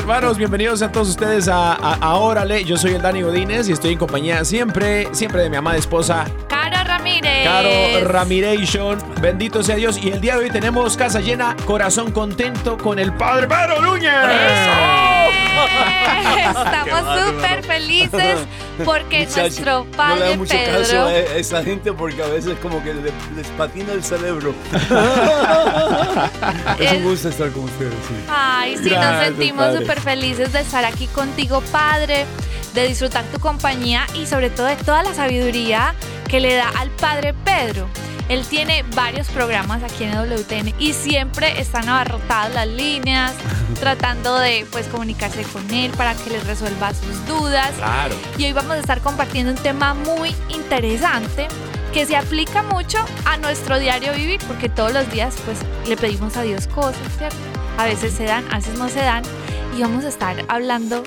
hermanos, bienvenidos a todos ustedes a, a, Órale. Yo soy el Dani Godínez y estoy en compañía siempre, siempre de mi amada esposa, Ramírez. Caro Ramiration. Bendito sea Dios. Y el día de hoy tenemos casa llena, corazón contento con el Padre Pedro Núñez. Estamos súper felices porque Muchacho, nuestro no le padre da mucho caso Pedro. a esa gente porque a veces como que le- les patina el cerebro. es un gusto estar con ustedes. sí. Ay, sí, nos Gracias, sentimos padre. súper felices de estar aquí contigo, Padre, de disfrutar tu compañía y sobre todo de toda la sabiduría que le da al Padre Pedro. Él tiene varios programas aquí en WTN y siempre están abarrotadas las líneas, tratando de pues comunicarse con él para que les resuelva sus dudas. Claro. Y hoy vamos a estar compartiendo un tema muy interesante que se aplica mucho a nuestro diario vivir, porque todos los días pues le pedimos a Dios cosas, ¿cierto? A veces se dan, a veces no se dan. Y vamos a estar hablando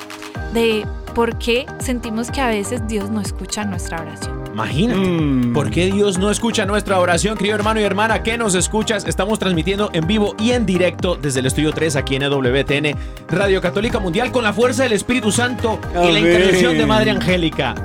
de por qué sentimos que a veces Dios no escucha nuestra oración. Imagínate. Mm. ¿Por qué Dios no escucha nuestra oración, querido hermano y hermana? que nos escuchas? Estamos transmitiendo en vivo y en directo desde el estudio 3 aquí en EWTN, Radio Católica Mundial, con la fuerza del Espíritu Santo y la Amén. intercesión de Madre Angélica.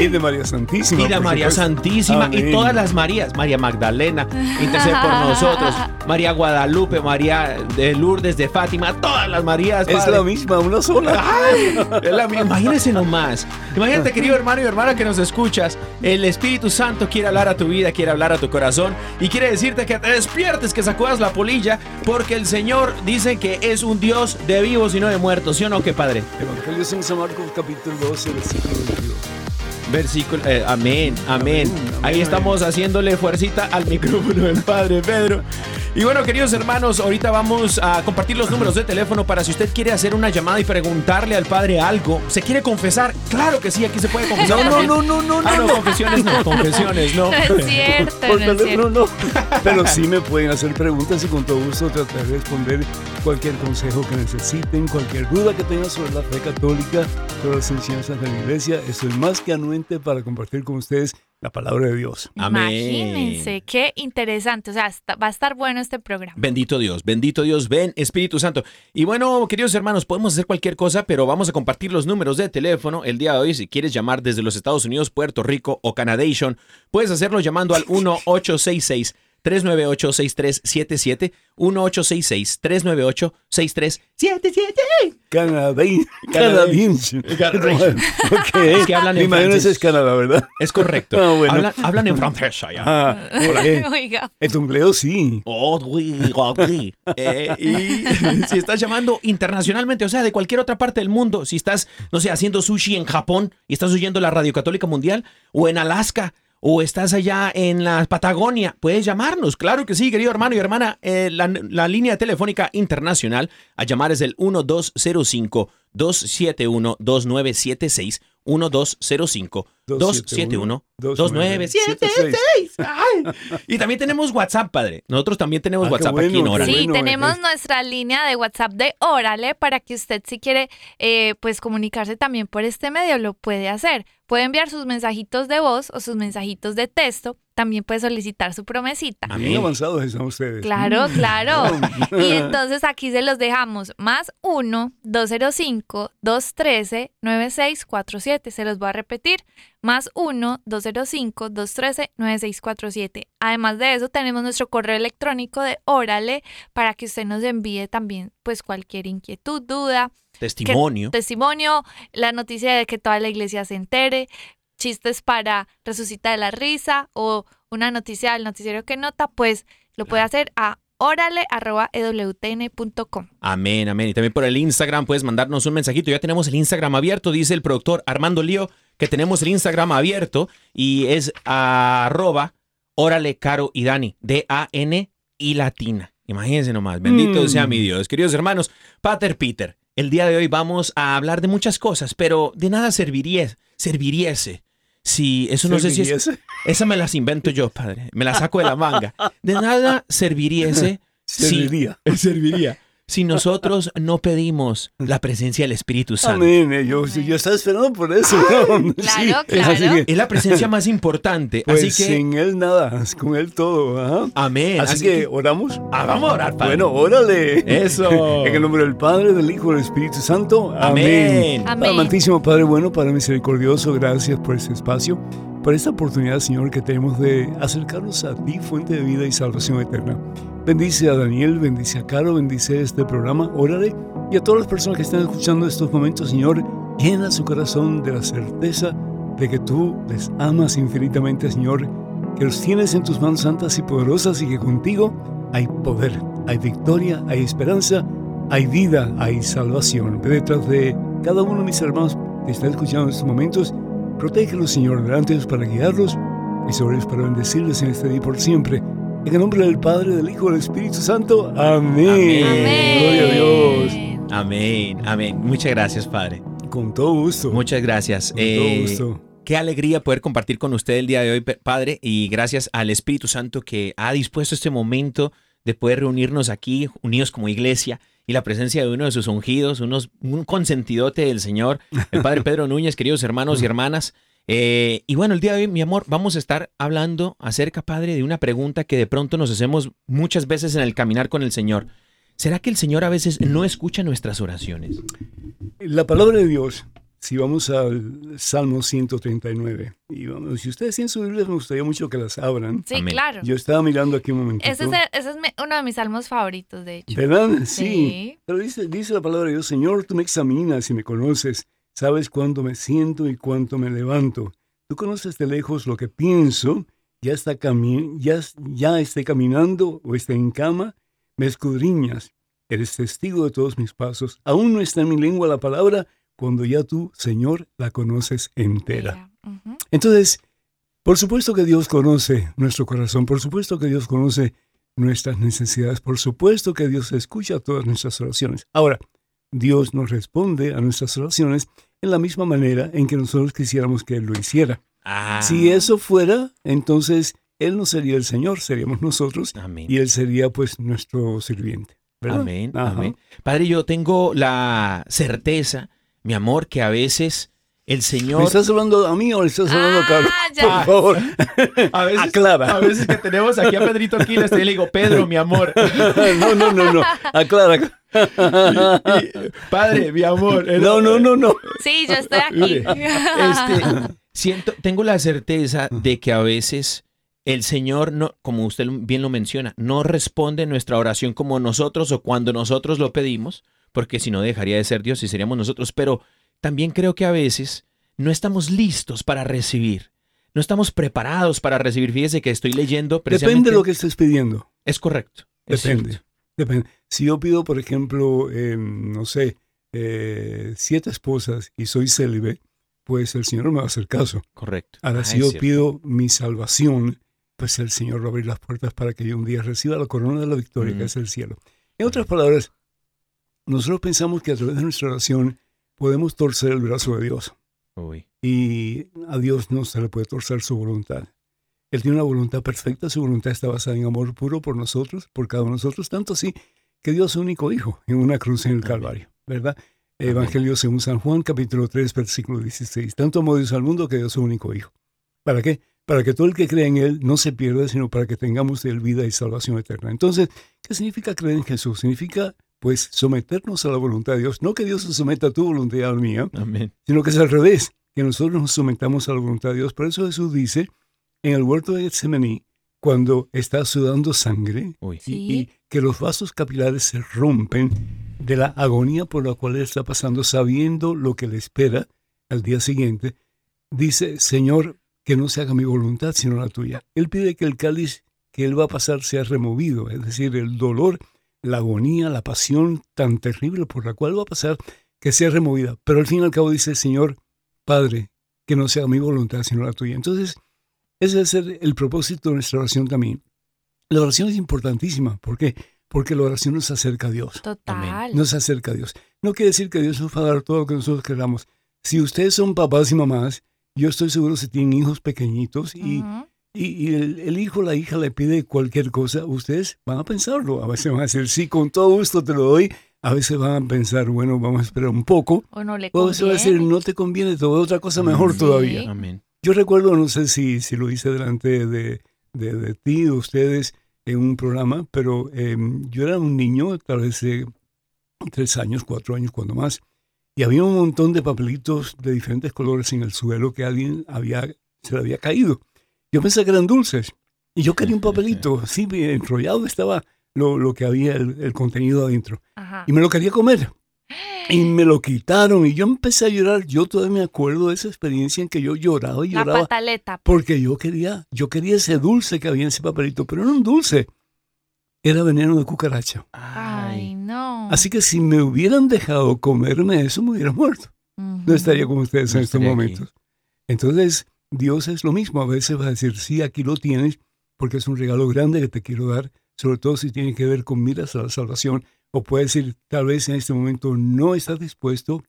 Y de María Santísima. Y de María supuesto. Santísima y todas las Marías, María Magdalena, intercede por nosotros, María Guadalupe, María de Lourdes de Fátima, todas las Marías. Es la misma, una sola. Ay, es la imagínense nomás. Imagínate, querido hermano y hermana que nos escuchas. El Espíritu Santo quiere hablar a tu vida, quiere hablar a tu corazón y quiere decirte que te despiertes, que sacudas la polilla, porque el Señor dice que es un Dios de vivos y no de muertos. ¿Sí o no, qué padre? Evangelio de San Marcos capítulo 12, versículo 22. Versículo, eh, amén, amén. Amén, amén, Ahí estamos haciéndole fuercita al micrófono del Padre Pedro. Y bueno, queridos hermanos, ahorita vamos a compartir los números de teléfono para si usted quiere hacer una llamada y preguntarle al Padre algo. ¿Se quiere confesar? Claro que sí, aquí se puede confesar. No, no, no, no, no, Ah, no, no. confesiones no, confesiones no. No es cierto, Por no es cierto. teléfono no. Pero sí me pueden hacer preguntas y con todo gusto trataré de responder cualquier consejo que necesiten, cualquier duda que tengan sobre la fe católica, sobre las enseñanzas de la iglesia. Estoy más que anuente para compartir con ustedes la palabra de Dios. Amén. Imagínense, qué interesante. O sea, está- va a estar bueno este programa. Bendito Dios, bendito Dios, ven Espíritu Santo. Y bueno, queridos hermanos, podemos hacer cualquier cosa, pero vamos a compartir los números de teléfono el día de hoy. Si quieres llamar desde los Estados Unidos, Puerto Rico o Canadation, puedes hacerlo llamando al 1866 398 6377 1866 398 6377 Canadín, canadiense. Canadiense. Ok. Es que hablan en Me francés. es Canadá, ¿verdad? Es correcto. Ah, bueno. hablan, hablan en francés allá. Ah, ok. Oiga. El empleo sí. Oh, oui, oh, oui. Eh, y si estás llamando internacionalmente, o sea, de cualquier otra parte del mundo, si estás, no sé, haciendo sushi en Japón y estás oyendo la Radio Católica Mundial, o en Alaska, o estás allá en la Patagonia, puedes llamarnos. Claro que sí, querido hermano y hermana. Eh, la, línea telefónica internacional a llamar es el 1205 271 2976 1205 271 2976. Ay. Y también tenemos WhatsApp, padre. Nosotros también tenemos Ah, WhatsApp aquí en qué Sí, bueno, tenemos es- nuestra línea de WhatsApp de Órale para que usted si quiere eh, pues comunicarse también por este medio lo puede hacer. Puede enviar sus mensajitos de voz o sus mensajitos de texto. También puede solicitar su promesita. Amén. Bien avanzados están ustedes. Claro, Mm. claro. Y entonces aquí se los dejamos. Más 1-205-213-9647. Se los voy a repetir. Más 1-205-213-9647. Además de eso, tenemos nuestro correo electrónico de Órale para que usted nos envíe también pues cualquier inquietud, duda, Testimonio. testimonio, la noticia de que toda la iglesia se entere, chistes para resucitar de la risa o una noticia del noticiero que nota, pues lo puede hacer a orale.ewtn.com. Amén, amén. Y también por el Instagram puedes mandarnos un mensajito. Ya tenemos el Instagram abierto, dice el productor Armando Lío, que tenemos el Instagram abierto y es arroba órale caro y Dani, D-A-N y latina. Imagínense nomás, bendito Mm. sea mi Dios. Queridos hermanos, Pater Peter, el día de hoy vamos a hablar de muchas cosas, pero de nada serviría, serviriese. Si eso no sé si es, esa me las invento yo, padre. Me las saco de la manga. De nada serviriese si- Serviría. si nosotros no pedimos la presencia del Espíritu Santo. Amén. Yo, yo estaba esperando por eso. claro, Sí, claro. así que, Es la presencia más importante. pues así que, sin él nada, con él todo. amén. Así, que, oramos. ah, vamos a orar, Padre. Bueno, órale. Eso. En el nombre del Padre, del Hijo y del Espíritu Santo. Amén. Amén. Amén. Amantísimo Padre bueno, Padre misericordioso, gracias por este espacio, por esta oportunidad, Señor, que tenemos de acercarnos a ti, fuente de vida y salvación eterna. Bendice a Daniel, bendice a Caro, bendice este programa, órale, y a todas las personas que están escuchando estos momentos, Señor, llena su corazón de la certeza de que tú les amas infinitamente, Señor, que los tienes en tus manos santas y poderosas y que contigo hay poder, hay victoria, hay esperanza, hay vida, hay salvación. Detrás de cada uno de mis hermanos que están escuchando en estos momentos, protégelos, Señor, delante para guiarlos y sobre ellos para bendecirles en este día y por siempre. En el nombre del Padre, del Hijo y del Espíritu Santo. Amén. Amén. Gloria a Dios. Amén, amén. Muchas gracias, Padre. Con todo gusto. Muchas gracias. Con Eh, todo gusto. Qué alegría poder compartir con usted el día de hoy, Padre, y gracias al Espíritu Santo que ha dispuesto este momento de poder reunirnos aquí, unidos como iglesia, y la presencia de uno de sus ungidos, unos, un consentidote del Señor, el Padre Pedro Núñez, queridos hermanos y hermanas. Eh, y bueno, el día de hoy, mi amor, vamos a estar hablando acerca, Padre, de una pregunta que de pronto nos hacemos muchas veces en el caminar con el Señor. ¿Será que el Señor a veces no escucha nuestras oraciones? La palabra de Dios, si vamos al Salmo 139, y vamos, si ustedes tienen su Biblia, me gustaría mucho que las abran. Sí, Amén. claro. Yo estaba mirando aquí un momento. Ese es, el- ese es mi- uno de mis salmos favoritos, de hecho. ¿Verdad? Sí. Sí. Pero dice, dice la palabra de Dios, Señor, tú me examinas y me conoces, sabes cuándo me siento y cuánto me levanto. Tú conoces de lejos lo que pienso, ya, está cami ya, ya esté caminando o esté en cama, me escudriñas, eres testigo de todos mis pasos. Aún no está en mi lengua la palabra, cuando ya tú, Señor, la conoces entera. Entonces, por supuesto que Dios conoce nuestro corazón, por supuesto que Dios conoce nuestras necesidades, por supuesto que Dios escucha todas nuestras oraciones. Ahora, Dios nos responde a nuestras oraciones en la misma manera en que nosotros quisiéramos que Él lo hiciera. Ah, Si eso fuera, entonces Él no sería el Señor, seríamos nosotros amén. y Él sería pues nuestro sirviente. ¿verdad? Amén, Ajá. amén. Padre, yo tengo la certeza, mi amor, que a veces el ¿Me Señor... estás hablando a mí o le estás hablando a Carlos? Ah, ya. Por favor, A veces, aclara. a veces que tenemos aquí a Pedrito Aquiles, y le digo, Pedro, mi amor. no, no, no, no, aclara. Y, padre, mi amor. No, no, no, no. Sí, yo estoy aquí. Este, siento, tengo la certeza de que a veces el Señor, no, como usted bien lo menciona, no responde nuestra oración como nosotros o cuando nosotros lo pedimos, porque si no dejaría de ser Dios y seríamos nosotros, pero también creo que a veces no estamos listos para recibir. No estamos preparados para recibir. Fíjese que estoy leyendo Depende de lo que estés pidiendo. Es correcto. es Depende. cierto. Depende. Si yo pido, por ejemplo, eh, no sé, eh, siete esposas y soy célibe, pues el Señor me va a hacer caso. Correcto. Ahora, Ah, si yo cierto. pido mi salvación, pues el Señor va a abrir las puertas para que yo un día reciba la corona de la victoria Mm. que es el cielo. En otras palabras, nosotros pensamos que a través de nuestra oración podemos torcer el brazo de Dios. Uy. y a Dios no se le puede torcer su voluntad. Él tiene una voluntad perfecta, su voluntad está basada en amor puro por nosotros, por cada uno de nosotros, tanto así que Dios su único hijo en una cruz en el Calvario, ¿verdad? Evangelio según San Juan, capítulo 3, versículo 16. Tanto amó Dios al mundo que dio su único hijo. ¿Para qué? Para que todo el que cree en Él no se pierda, sino para que tengamos de él vida y salvación eterna. Entonces, ¿qué significa creer en Jesús? Significa, pues, someternos a la voluntad de Dios. No que Dios se someta a tu voluntad y a la mía, Amén. sino que es al revés, que nosotros nos sometamos a la voluntad de Dios. Por eso Jesús dice en el huerto de Getsemaní, cuando está sudando sangre y- Sí. y, que los vasos capilares se rompen de la agonía por la cual él está pasando, sabiendo lo que le espera al día siguiente, dice, Señor, que no se haga mi voluntad sino la tuya. Él pide que el cáliz que él va a pasar sea removido, es decir, el dolor, la agonía, la pasión tan terrible por la cual va a pasar, que sea removida. Pero al fin y al cabo dice, Señor, Padre, que no sea mi voluntad sino la tuya. Entonces, ese es el, el propósito de nuestra oración también. La oración es importantísima. ¿Por qué? Porque la oración nos acerca a Dios. Total. Nos acerca a Dios. No quiere decir que Dios nos va a dar todo lo que nosotros queramos. Si ustedes son papás y mamás, yo estoy seguro si tienen hijos pequeñitos y. y, y el, el hijo o la hija le pide cualquier cosa, ustedes van a pensarlo. A veces van a decir, sí, con todo gusto te lo doy. A veces van a pensar, bueno, vamos a esperar un poco. O no le O a veces van a decir, conviene. no te conviene, te doy otra cosa mejor Sí. todavía. Amén. Yo recuerdo, no sé si, si lo hice delante de, de, de ti, de ustedes, en un programa, pero eh, yo era un niño, tal vez de tres años, cuatro años, cuando más, y había un montón de papelitos de diferentes colores en el suelo que alguien había, se le había caído. Yo pensé que eran dulces, y yo quería un papelito, así enrollado estaba lo, lo que había, el, el contenido adentro, Ajá. y me lo quería comer. Y me lo quitaron y yo empecé a llorar. Yo todavía me acuerdo de esa experiencia en que yo lloraba y La lloraba pataleta. porque yo quería, yo quería ese dulce que había en ese papelito, pero no un dulce, era veneno de cucaracha. Ay, no. Así que si me hubieran dejado comerme eso, me hubiera muerto. No estaría con ustedes No en estos aquí. momentos. Entonces, Dios es lo mismo. A veces va a decir, sí, aquí lo tienes, porque es un regalo grande que te quiero dar, sobre todo si tiene que ver con miras a la salvación. O puede decir, tal vez en este momento no estás dispuesto,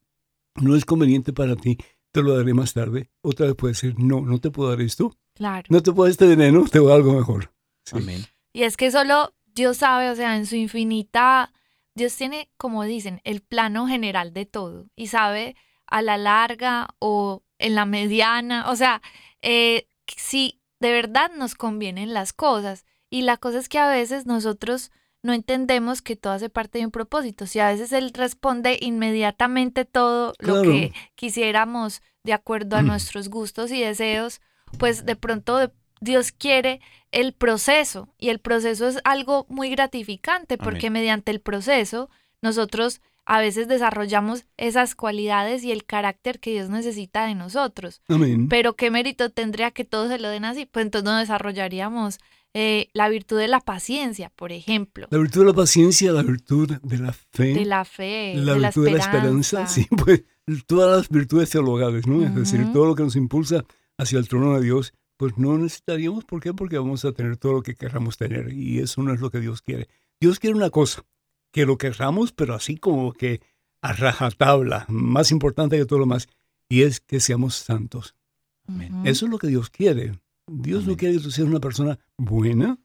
no es conveniente para ti, te lo daré más tarde. Otra vez puede decir, no, no te puedo dar esto, Claro. no te puedo dar este veneno, te voy a dar algo mejor. Sí. Amén. Y es que solo Dios sabe, o sea, en su infinita, Dios tiene, como dicen, el plano general de todo y sabe a la larga o en la mediana, o sea, eh, si de verdad nos convienen las cosas. Y la cosa es que a veces nosotros no entendemos que todo hace parte de un propósito. Si a veces Él responde inmediatamente todo lo que quisiéramos de acuerdo a nuestros gustos y deseos, pues de pronto Dios quiere el proceso y el proceso es algo muy gratificante porque mediante el proceso nosotros a veces desarrollamos esas cualidades y el carácter que Dios necesita de nosotros. Amén. Pero ¿qué mérito tendría que todos se lo den así? Pues entonces no desarrollaríamos eh, la virtud de la paciencia, por ejemplo, La virtud de la paciencia, la virtud de la fe, de la fe, la de la virtud de la esperanza. sí, pues todas las virtudes teologales, ¿no? Es decir, todo lo que nos impulsa hacia el trono de Dios, pues no necesitaríamos, ¿por qué? Porque vamos a tener todo lo que querramos tener y eso no es lo que Dios quiere. Dios quiere una cosa, que lo querramos, pero así como que a rajatabla, más importante que todo lo más, y es que seamos santos. Eso es lo que Dios quiere. Dios no quiere que tú seas una persona buena.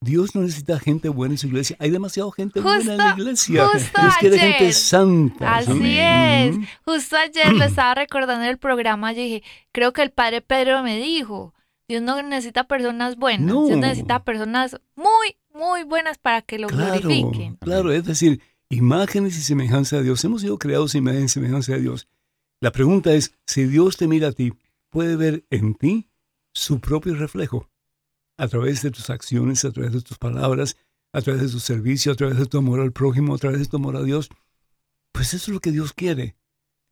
Dios no necesita gente buena en su iglesia. Hay demasiada gente buena en la iglesia. justo Dios quiere ayer. gente santa. Así Amén. es. Justo ayer lo estaba recordando en el programa. Yo dije, creo que el padre Pedro me dijo, Dios no necesita personas buenas, No. Dios necesita personas muy, muy buenas para que lo Claro, glorifiquen. claro, es decir, imágenes y semejanza de Dios. Hemos sido creados en imagen y semejanza de Dios. La pregunta es, si Dios te mira a ti, ¿puede ver en ti su propio reflejo? A través de tus acciones, a través de tus palabras, a través de tu servicio, a través de tu amor al prójimo, a través de tu amor a Dios. Pues eso es lo que Dios quiere.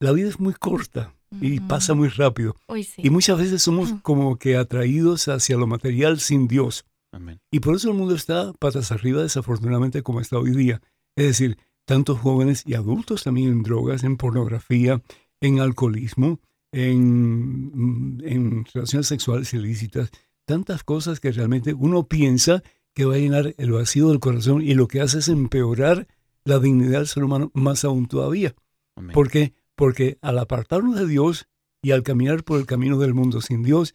La vida es muy corta y pasa muy rápido. Sí. Y muchas veces somos Ujú. como que atraídos hacia lo material sin Dios. Amén. Y por eso el mundo está patas arriba, desafortunadamente, como está hoy día. Es decir, tantos jóvenes y adultos también en drogas, en pornografía, en alcoholismo, en, en relaciones sexuales ilícitas, tantas cosas que realmente uno piensa que va a llenar el vacío del corazón y lo que hace es empeorar la dignidad del ser humano más aún todavía. Amén. ¿Por qué? Porque al apartarnos de Dios, Y al caminar por el camino del mundo sin Dios,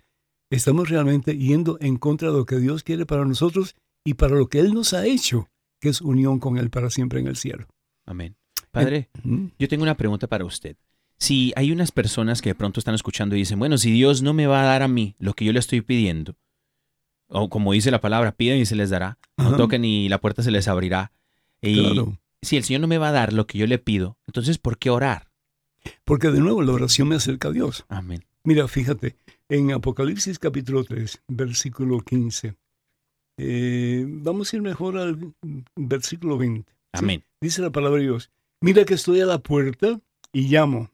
estamos realmente yendo en contra de lo que Dios quiere para nosotros y para lo que Él nos ha hecho, que es unión con Él para siempre en el cielo. Amén. Padre, yo tengo una pregunta para usted. Si hay unas personas que de pronto están escuchando y dicen, bueno, si Dios no me va a dar a mí lo que yo le estoy pidiendo, o como dice la palabra, piden y se les dará, no toquen y la puerta se les abrirá. Y Claro. si el Señor no me va a dar lo que yo le pido, entonces ¿por qué orar? Porque de nuevo la oración me acerca a Dios. Amén. Mira, fíjate, en Apocalipsis capítulo 3, versículo 15. eh, vamos a ir mejor al versículo 20. ¿sí? Amén. Dice la palabra de Dios, mira que estoy a la puerta y llamo.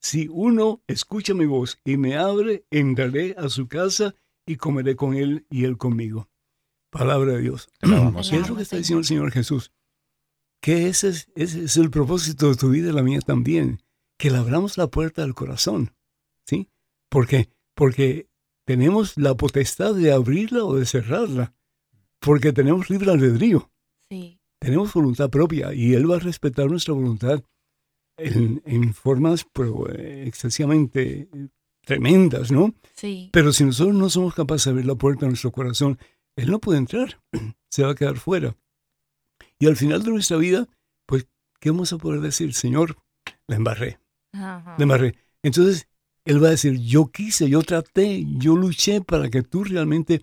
Si uno escucha mi voz y me abre, entraré a su casa y comeré con él y él conmigo. Palabra de Dios. ¿Qué es lo que está diciendo el Señor Jesús? Que ese es, ese es el propósito de tu vida y la mía también. Que le abramos la puerta del corazón. ¿Sí? ¿Por qué? Porque tenemos la potestad de abrirla o de cerrarla. Porque tenemos libre albedrío Sí. tenemos voluntad propia y Él va a respetar nuestra voluntad en, en formas pero, eh, excesivamente eh, tremendas, ¿no? Sí. Pero si nosotros no somos capaces de abrir la puerta de nuestro corazón, Él no puede entrar, se va a quedar fuera. Y al final de nuestra vida, pues, ¿qué vamos a poder decir? Señor, la embarré, Ajá. la embarré. Entonces, Él va a decir, yo quise, yo traté, yo luché para que tú realmente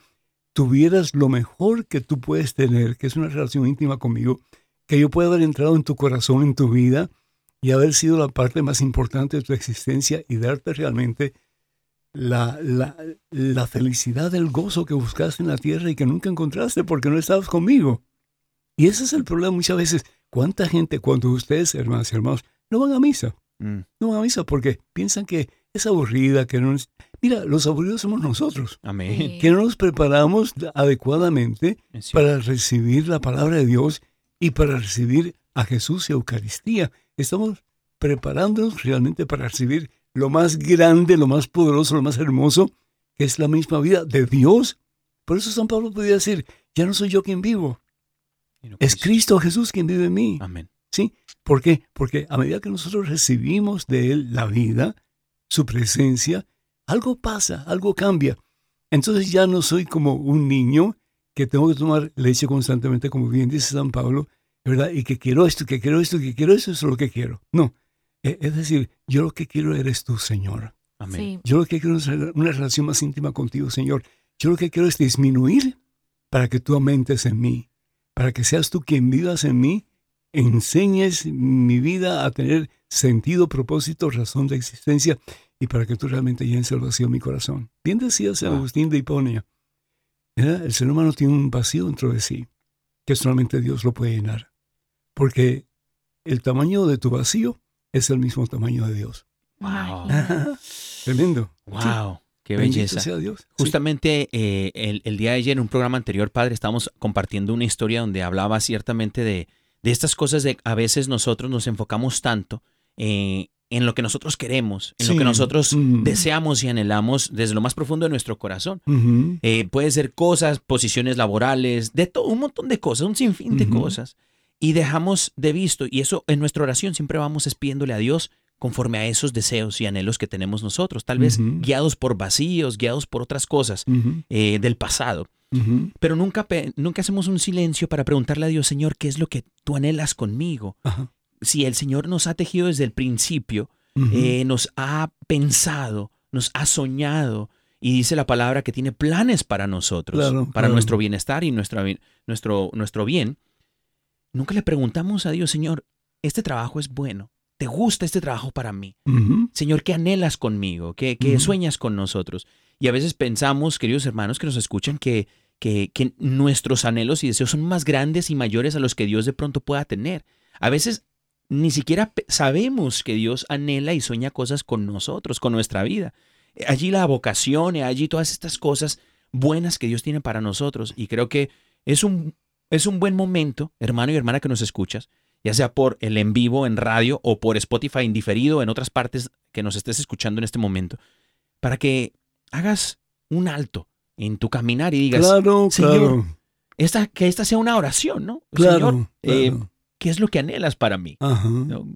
tuvieras lo mejor que tú puedes tener, que es una relación íntima conmigo, que yo pueda haber entrado en tu corazón, en tu vida, y haber sido la parte más importante de tu existencia y darte realmente la, la, la felicidad, el gozo que buscaste en la tierra y que nunca encontraste porque no estabas conmigo. Y ese es el problema muchas veces. ¿Cuánta gente, cuando ustedes, hermanas y hermanos, no van a misa? Mm, No van a misa porque piensan que es aburrida, que no es... Mira, los aburridos somos nosotros, Amén. Que no nos preparamos adecuadamente para recibir la palabra de Dios y para recibir a Jesús y Eucaristía. Estamos preparándonos realmente para recibir lo más grande, lo más poderoso, lo más hermoso, que es la misma vida de Dios. Por eso San Pablo podía decir, ya no soy yo quien vivo, no es Cristo. Cristo Jesús quien vive en mí. Amén. ¿Sí? ¿Por qué? Porque a medida que nosotros recibimos de Él la vida, su presencia, algo pasa, algo cambia. Entonces ya no soy como un niño que tengo que tomar leche constantemente, como bien dice San Pablo, ¿verdad? Y que quiero esto, que quiero esto, que quiero esto, eso es lo que quiero. No. E- Es decir, yo lo que quiero eres tú, Señor. Amén. Sí. Yo lo que quiero es una relación más íntima contigo, Señor. Yo lo que quiero es disminuir para que tú aumentes en mí, para que seas tú quien vivas en mí, enseñes mi vida a tener sentido, propósito, razón de existencia y para que tú realmente llenes el vacío en mi corazón. Bien decía San Ah. Agustín de Hiponia, ¿verdad? el ser humano tiene un vacío dentro de sí que solamente Dios lo puede llenar, porque el tamaño de tu vacío es el mismo tamaño de Dios. Wow. Tremendo. Wow. Qué belleza. sea Dios. Sí. Justamente eh, el, el día de ayer, en un programa anterior, padre, estábamos compartiendo una historia donde hablaba ciertamente de, de estas cosas de a veces nosotros nos enfocamos tanto eh, en lo que nosotros queremos, en lo que nosotros Mm. deseamos y anhelamos desde lo más profundo de nuestro corazón. Eh, puede ser cosas, posiciones laborales, de todo, un montón de cosas, un sinfín de cosas. Y dejamos de visto, y eso en nuestra oración siempre vamos espiéndole a Dios conforme a esos deseos y anhelos que tenemos nosotros, tal vez guiados por vacíos, guiados por otras cosas eh, del pasado. Pero nunca, nunca hacemos un silencio para preguntarle a Dios, Señor, ¿qué es lo que tú anhelas conmigo? Ajá. Si el Señor nos ha tejido desde el principio, eh, nos ha pensado, nos ha soñado y dice la palabra que tiene planes para nosotros, Claro, para claro. nuestro bienestar y nuestra bi- nuestro, nuestro bien. Nunca le preguntamos a Dios, Señor, este trabajo es bueno, ¿te gusta este trabajo para mí? Señor, ¿qué anhelas conmigo? ¿Qué, qué sueñas con nosotros? Y a veces pensamos, queridos hermanos que nos escuchan, que, que, que nuestros anhelos y deseos son más grandes y mayores a los que Dios de pronto pueda tener. A veces ni siquiera sabemos que Dios anhela y sueña cosas con nosotros, con nuestra vida. Allí la vocación, y allí todas estas cosas buenas que Dios tiene para nosotros. Y creo que es un, es un buen momento, hermano y hermana que nos escuchas, ya sea por el en vivo en radio o por Spotify indiferido en otras partes que nos estés escuchando en este momento, para que hagas un alto en tu caminar y digas, Claro, Señor, claro. esta, que esta sea una oración, ¿no? Claro. Señor, eh, claro. ¿Qué es lo que anhelas para mí?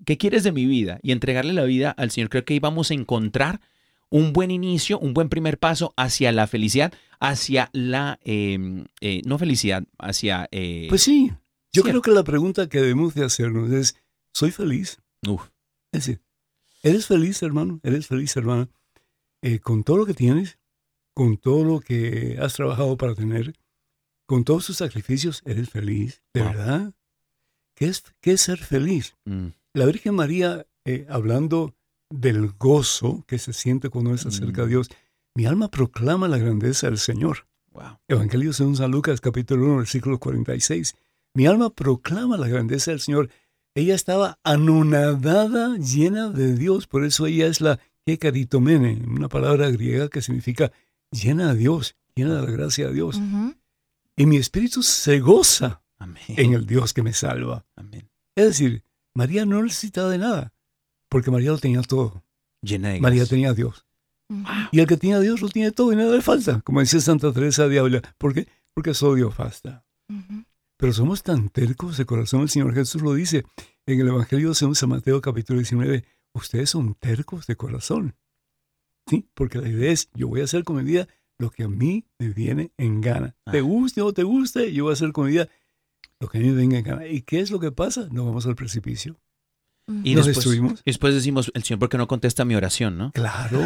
¿Qué quieres de mi vida? Y entregarle la vida al Señor. Creo que ahí vamos a encontrar un buen inicio, un buen primer paso hacia la felicidad, hacia la, eh, eh, no felicidad, hacia... eh, Pues sí, yo Cierto. creo que la pregunta que debemos de hacernos es, ¿soy feliz? uf, Es decir, ¿eres feliz, hermano? ¿Eres feliz, hermana? Eh, con todo lo que tienes, con todo lo que has trabajado para tener, con todos tus sacrificios, ¿eres feliz? ¿De Wow. verdad? ¿Qué es, qué es ser feliz? mm, La Virgen María, eh, hablando del gozo que se siente cuando se acerca a Mm. Dios, mi alma proclama la grandeza del Señor. wow. Evangelio según San Lucas, capítulo 1, versículo 46. Mi alma proclama la grandeza del Señor. Ella estaba anonadada, llena de Dios. Por eso ella es la Hekaritomene, una palabra griega que significa llena de Dios, llena de la gracia de Dios. Y mi espíritu se goza Amén. en el Dios que me salva. Amén. Es decir, María no necesitaba de nada, porque María lo tenía todo. Llena de María tenía a Dios. Ujú. Y el que tiene a Dios lo tiene todo y nada le falta, como decía Santa Teresa de Ávila. ¿Por qué? Porque solo Dios basta. Ujú. Pero somos tan tercos de corazón, el Señor Jesús lo dice en el Evangelio según San Mateo capítulo 19, ustedes son tercos de corazón. Sí, porque la idea es, yo voy a hacer con mi vida lo que a mí me viene en gana. Te Ah. guste o no te guste, yo voy a hacer con mi vida lo que a mí me venga en gana. ¿Y qué es lo que pasa? Nos vamos al precipicio. Y ¿Nos después, destruimos? y después decimos, el Señor, ¿por qué no contesta mi oración, no? Claro,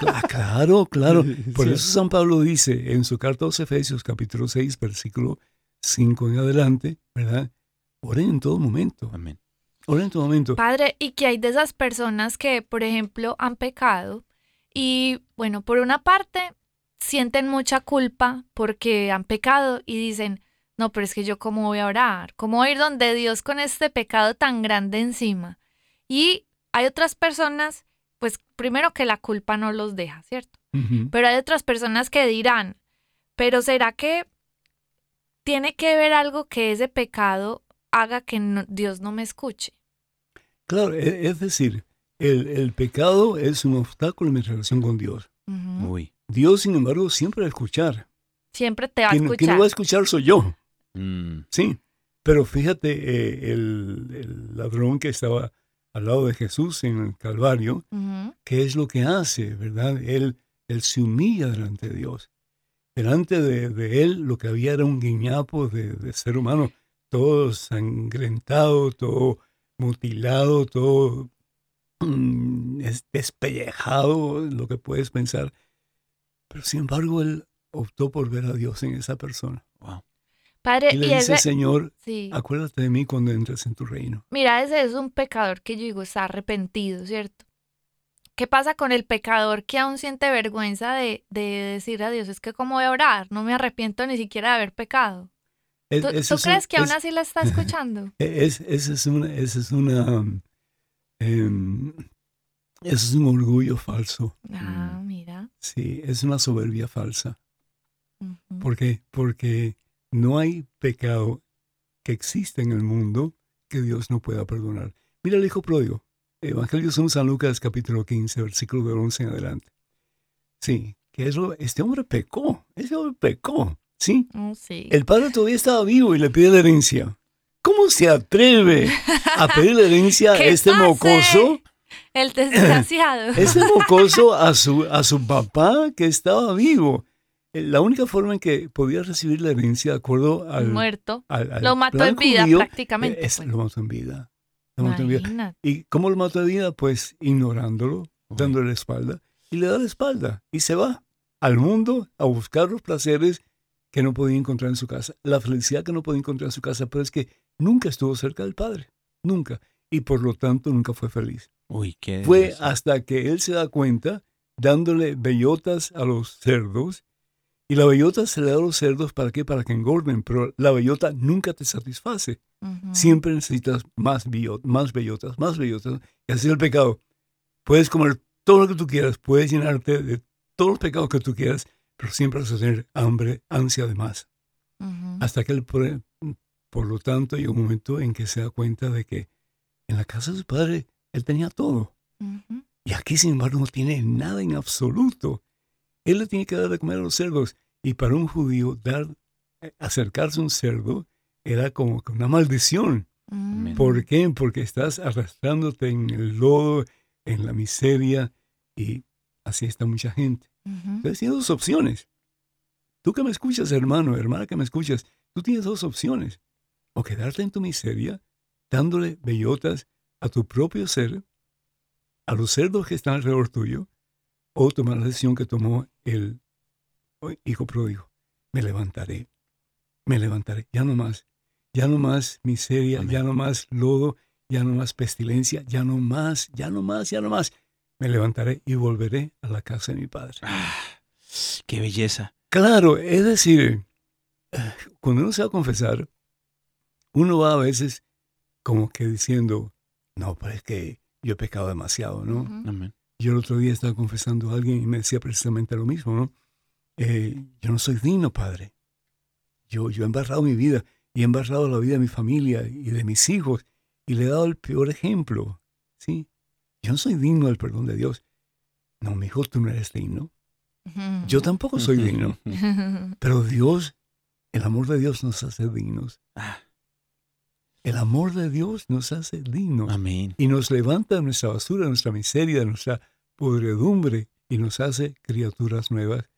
cla- claro, claro. Por Sí. eso San Pablo dice en su carta a los Efesios capítulo 6, versículo 5 en adelante, ¿verdad? Oren en todo momento. Amén. Oren en todo momento. Padre, ¿y qué hay de esas personas que, por ejemplo, han pecado y, bueno, por una parte, sienten mucha culpa porque han pecado y dicen, no, pero es que yo cómo voy a orar, cómo voy a ir donde Dios con este pecado tan grande encima. Y hay otras personas, pues primero que la culpa no los deja, ¿cierto? Pero hay otras personas que dirán, pero ¿será que tiene que ver algo que ese pecado haga que no- Dios no me escuche? Claro, e- es decir, el, el pecado es un obstáculo en mi relación con Dios. Uy. Dios, sin embargo, siempre va a escuchar. Siempre te va a escuchar. quien no va a escuchar soy yo, Mm, sí. Pero fíjate, eh, el, el ladrón que estaba al lado de Jesús en el Calvario, Ujú. ¿qué es lo que hace, verdad? Él, él se humilla delante de Dios. Delante de, de él lo que había era un guiñapo de, de ser humano, todo sangrentado, todo mutilado, todo mm, es- despellejado, lo que puedes pensar. Pero sin embargo, él optó por ver a Dios en esa persona. Padre, Y y, le dice, ese, Señor, sí. acuérdate de mí cuando entres en tu reino. Mira, ese es un pecador que yo digo está arrepentido, ¿cierto? ¿Qué pasa con el pecador que aún siente vergüenza de, de decir a Dios, es que cómo voy a orar? No me arrepiento ni siquiera de haber pecado. Es- ¿Tú, ese tú un- crees que aún así la está escuchando? Es, esa es una, esa es una, um, em, ese es un orgullo falso. Ah, mira. Sí, es una soberbia falsa. Ujú. ¿Por qué? Porque no hay pecado que exista en el mundo que Dios no pueda perdonar. Mira el hijo pródigo. Evangelio según San Lucas capítulo 15, versículo del 11 en adelante. Sí, que es lo, este hombre pecó, ese hombre pecó, ¿sí? Mm, sí. El padre todavía estaba vivo y le pide la herencia. ¿Cómo se atreve a pedir la herencia a ¿Qué este pase? mocoso? El desgraciado. Este mocoso a su, a su papá que estaba vivo. Eh, La única forma en que podía recibir la herencia de acuerdo al, Muerto. al- al Lo mató en vida judío, prácticamente. eh, es- pues. lo mató en vida. Lo mató en vida. ¿Y cómo lo mató en vida? Pues ignorándolo, dándole la espalda. Y le da la espalda y se va al mundo a buscar los placeres que no podía encontrar en su casa, la felicidad que no podía encontrar en su casa, pero es que nunca estuvo cerca del Padre, nunca. Y por lo tanto nunca fue feliz. Uy, qué. Fue hasta que él se da cuenta, dándole bellotas a los cerdos, y la bellota se le da a los cerdos para qué? Para que engorden, pero la bellota nunca te satisface. Siempre necesitas más, más bellotas, más bellotas. Y así es el pecado. Puedes comer todo lo que tú quieras, puedes llenarte de todos los pecados que tú quieras, pero siempre vas a tener hambre, ansia de más. Hasta que él, por, por lo tanto, llega un momento en que se da cuenta de que en la casa de su padre él tenía todo. Y aquí, sin embargo, no tiene nada en absoluto. Él le tiene que dar de comer a los cerdos. Y para un judío, dar, eh, acercarse a un cerdo era como una maldición. Ujú. ¿Por qué? Porque estás arrastrándote en el lodo, en la miseria. Y Así está mucha gente. Ujú. Entonces tienes dos opciones. Tú que me escuchas, hermano, hermana que me escuchas, tú tienes dos opciones. O quedarte en tu miseria, dándole bellotas a tu propio ser, a los cerdos que están alrededor tuyo, o tomar la decisión que tomó el hijo pródigo. Me levantaré, me levantaré, ya no más, ya no más miseria, Amén. ya no más lodo, ya no más pestilencia, ya no más, ya no más, ya no más. Me levantaré y volveré a la casa de mi padre. Ah, qué belleza. Claro, es decir, cuando uno se va a confesar, uno va a veces como que diciendo, no, pero es que yo he pecado demasiado, ¿no? Yo el otro día estaba confesando a alguien y me decía precisamente lo mismo, ¿no? Eh, yo no soy digno, padre. Yo, yo he embarrado mi vida y he embarrado la vida de mi familia y de mis hijos y le he dado el peor ejemplo, ¿sí? Yo no soy digno del perdón de Dios. No, mi hijo, tú no eres digno. Yo tampoco soy digno. Pero Dios, el amor de Dios nos hace dignos. Ah, El amor de Dios nos hace dignos. amén. Y nos levanta de nuestra basura, de nuestra miseria, de nuestra podredumbre y nos hace criaturas nuevas.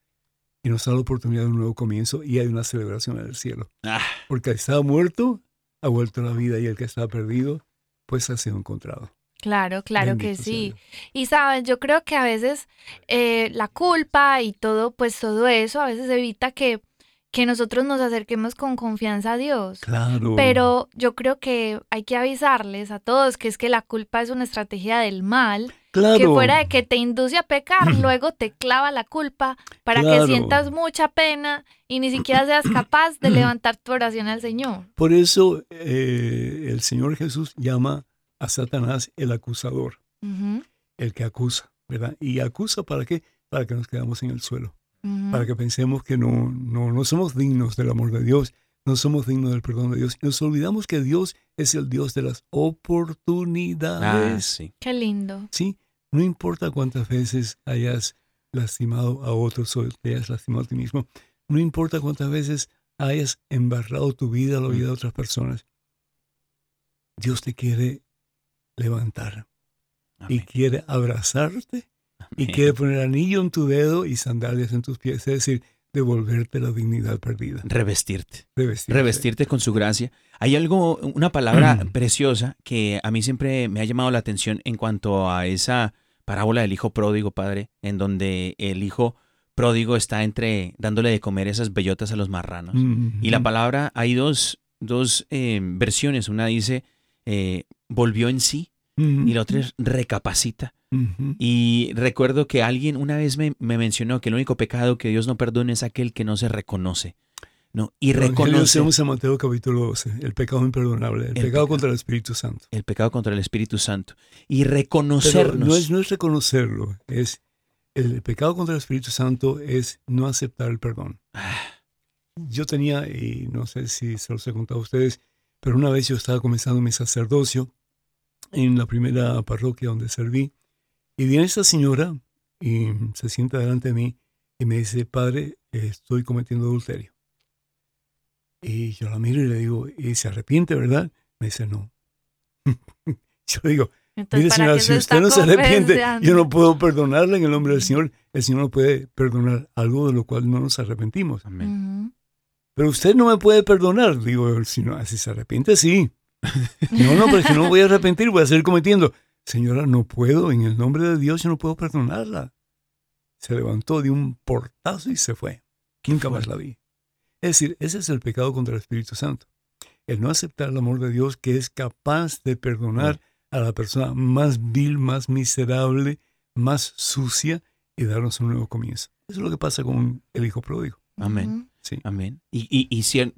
Y nos da la oportunidad de un nuevo comienzo y hay una celebración en el cielo. Ah, Porque el que estaba muerto ha vuelto a la vida y el que estaba perdido, pues ha sido encontrado. Claro, claro que Bendito sí. Y saben, yo creo que a veces eh, la culpa y todo, pues todo eso a veces evita que, que nosotros nos acerquemos con confianza a Dios. Claro. Pero yo creo que hay que avisarles a todos que es que la culpa es una estrategia del mal, claro. que fuera de que te induce a pecar, luego te clava la culpa para Claro. que sientas mucha pena y ni siquiera seas capaz de levantar tu oración al Señor. Por eso eh, el Señor Jesús llama a Satanás el acusador. El que acusa, ¿verdad? ¿Y acusa para qué? Para que nos quedamos en el suelo, para que pensemos que no, no, no somos dignos del amor de Dios, no somos dignos del perdón de Dios. Nos olvidamos que Dios es el Dios de las ah, oportunidades. sí. Qué lindo. ¿sí? No importa cuántas veces hayas lastimado a otros o te hayas lastimado a ti mismo, no importa cuántas veces hayas embarrado tu vida, la vida de otras personas, Dios te quiere levantar y quiere abrazarte y quiere poner anillo en tu dedo y sandalias en tus pies, es decir, devolverte la dignidad perdida. Revestirte. Revestirte. Revestirte con su gracia. Hay algo, una palabra Mm. preciosa que a mí siempre me ha llamado la atención en cuanto a esa parábola del hijo pródigo, padre, en donde el hijo pródigo está entre dándole de comer esas bellotas a los marranos. Mm, Y la mm. palabra, hay dos, dos eh, versiones. Una dice, eh, volvió en sí, Mm, y la otra es recapacita. mm, Y recuerdo que alguien una vez me, me mencionó que el único pecado que Dios no perdona es aquel que no se reconoce. ¿no? Y reconoce en Mateo capítulo 12, el pecado imperdonable, el, El pecado, pecado. contra el Espíritu Santo. el pecado contra el Espíritu Santo. Y Pero reconocernos. no es, no es reconocerlo, es el pecado contra el Espíritu Santo es no aceptar el perdón. Ah, Yo tenía, y no sé si se los he contado a ustedes, pero una vez yo estaba comenzando mi sacerdocio en la primera parroquia donde serví, y viene esta señora y se sienta delante de mí y me dice, padre, estoy cometiendo adulterio. Y yo la miro y le digo, ¿y se arrepiente, verdad? Me dice, no. yo digo, Entonces, Mire, ¿para señora, si usted no se arrepiente, yo no puedo perdonarle en el nombre del Señor. El Señor no puede perdonar algo de lo cual no nos arrepentimos. amén. Pero usted no me puede perdonar. Digo, si, no, si se arrepiente, sí. No, no, pero es que no me voy a arrepentir, voy a seguir cometiendo. Señora, no puedo, en el nombre de Dios yo no puedo perdonarla. Se levantó de un portazo y se fue. Nunca más la vi. Es decir, ese es el pecado contra el Espíritu Santo. El no aceptar el amor de Dios que es capaz de perdonar a la persona más vil, más miserable, más sucia y darnos un nuevo comienzo. Eso es lo que pasa con el hijo pródigo. Amén. Sí. Amén. Y, y, y cier-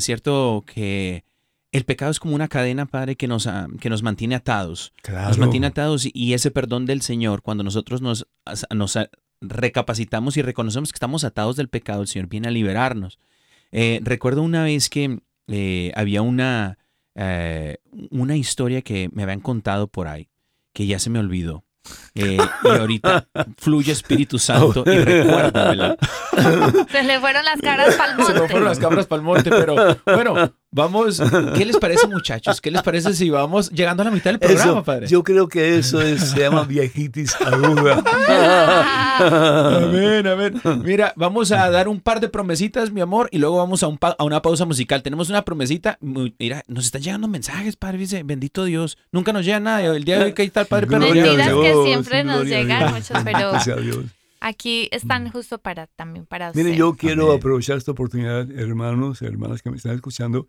cierto que el pecado es como una cadena, Padre, que nos, ah, que nos mantiene atados. Claro. Nos mantiene atados y, ese perdón del Señor, cuando nosotros nos, ah, recapacitamos y reconocemos que estamos atados del pecado, el Señor viene a liberarnos. Eh, recuerdo una vez que eh, había una, eh, una historia que me habían contado por ahí, que ya se me olvidó. Eh, y ahorita fluye Espíritu Santo y recuérdamela. Se le fueron las caras para el Se me fueron las monte. cabras para el monte, pero bueno, Vamos, ¿qué les parece, muchachos? ¿Qué les parece si vamos llegando a la mitad del programa, Eso, padre? yo creo que eso es- se llama viejitis aguda. Amén, amén. Mira, vamos a dar un par de promesitas, mi amor, y luego vamos a, un pa- a una pausa musical. Tenemos una promesita. Mira, nos están llegando mensajes, padre. Dice, bendito Dios. Nunca nos llega nada. El día de hoy que está el padre Pedro. Mentiras que Dios, siempre nos llegan muchos, pero Gracias a Dios. aquí están justo para también para usted. Miren, yo quiero Amén. aprovechar esta oportunidad, hermanos, hermanas que me están escuchando,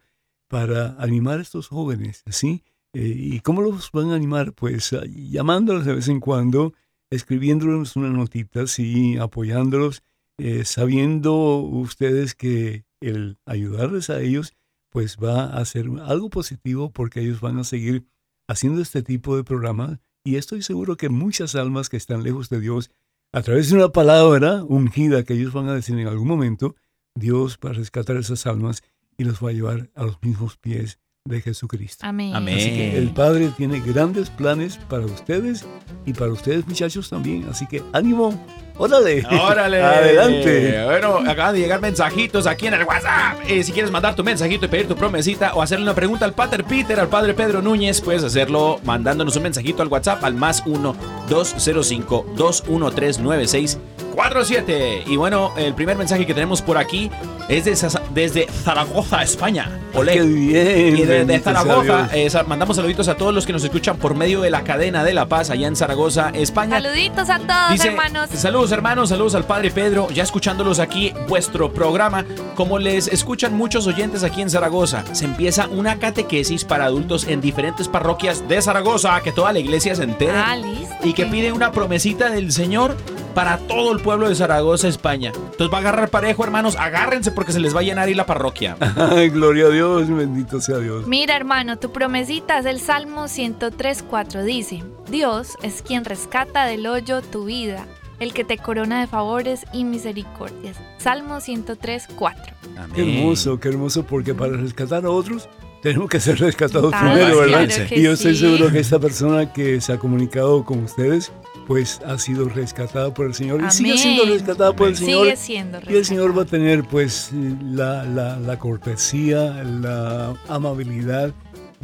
para animar a estos jóvenes, ¿sí? Eh, ¿Y cómo los van a animar? Pues ah, llamándolos de vez en cuando, escribiéndoles una notita, sí, apoyándolos, eh, sabiendo ustedes que el ayudarles a ellos, pues va a ser algo positivo porque ellos van a seguir haciendo este tipo de programas y estoy seguro que muchas almas que están lejos de Dios a través de una palabra ungida que ellos van a decir en algún momento, Dios va a rescatar esas almas y los va a llevar a los mismos pies de Jesucristo. Amén. Amén. Así que el Padre tiene grandes planes para ustedes y para ustedes muchachos también. Así que ánimo, órale. Órale. Adelante. Bueno, acaban de llegar mensajitos aquí en el WhatsApp. Eh, si quieres mandar tu mensajito y pedir tu promesita o hacerle una pregunta al Pater Peter, al Padre Pedro Núñez, puedes hacerlo mandándonos un mensajito al WhatsApp al más 1-205-213-9647. Y bueno, el primer mensaje que tenemos por aquí es de desde Zaragoza, España. Olé. Qué bien. Y de, de bendito sea Zaragoza, eh, mandamos saluditos a todos los que nos escuchan por medio de la cadena de La Paz, allá en Zaragoza, España. Saluditos a todos, Dice, hermanos. saludos hermanos, saludos al Padre Pedro, ya escuchándolos aquí, vuestro programa. Como les escuchan muchos oyentes aquí en Zaragoza, se empieza una catequesis para adultos en diferentes parroquias de Zaragoza, que toda la iglesia se entere. Ah, listo. y que pide una promesita del Señor para todo el pueblo de Zaragoza, España. Entonces va a agarrar parejo, hermanos, agárrense porque se les va a llenar ahí la parroquia. Ay, gloria a Dios, bendito sea Dios. Mira, hermano, tu promesita es el Salmo 103.4. Dice, Dios es quien rescata del hoyo tu vida, el que te corona de favores y misericordias. Salmo 103.4. Qué hermoso, qué hermoso, porque para rescatar a otros tenemos que ser rescatados Ah, primero, ¿verdad? claro y yo estoy sí. seguro que esta persona que se ha comunicado con ustedes, pues ha sido rescatada por el Señor y sigue Amén. siendo rescatada por el Señor. Sigue siendo Y el Señor va a tener pues la, la, la cortesía, la amabilidad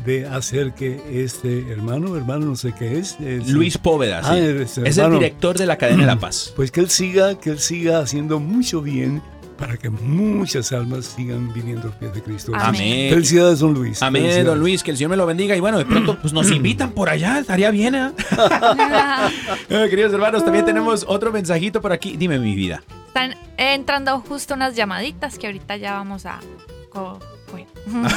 de hacer que este hermano, hermano no sé qué es, Luis Póveda, sí. Ah, es, es el director de la cadena de La Paz. pues que él siga, que él siga haciendo mucho bien para que muchas almas sigan viniendo a los pies de Cristo. Amén. Felicidades, don Luis. Amén, Felicidades. don Luis, que el Señor me lo bendiga. Y bueno, de pronto pues nos invitan por allá, estaría bien, ¿eh? Eh, Queridos hermanos, también tenemos otro mensajito por aquí. Dime mi vida. Están entrando justo unas llamaditas que ahorita ya vamos a... bueno.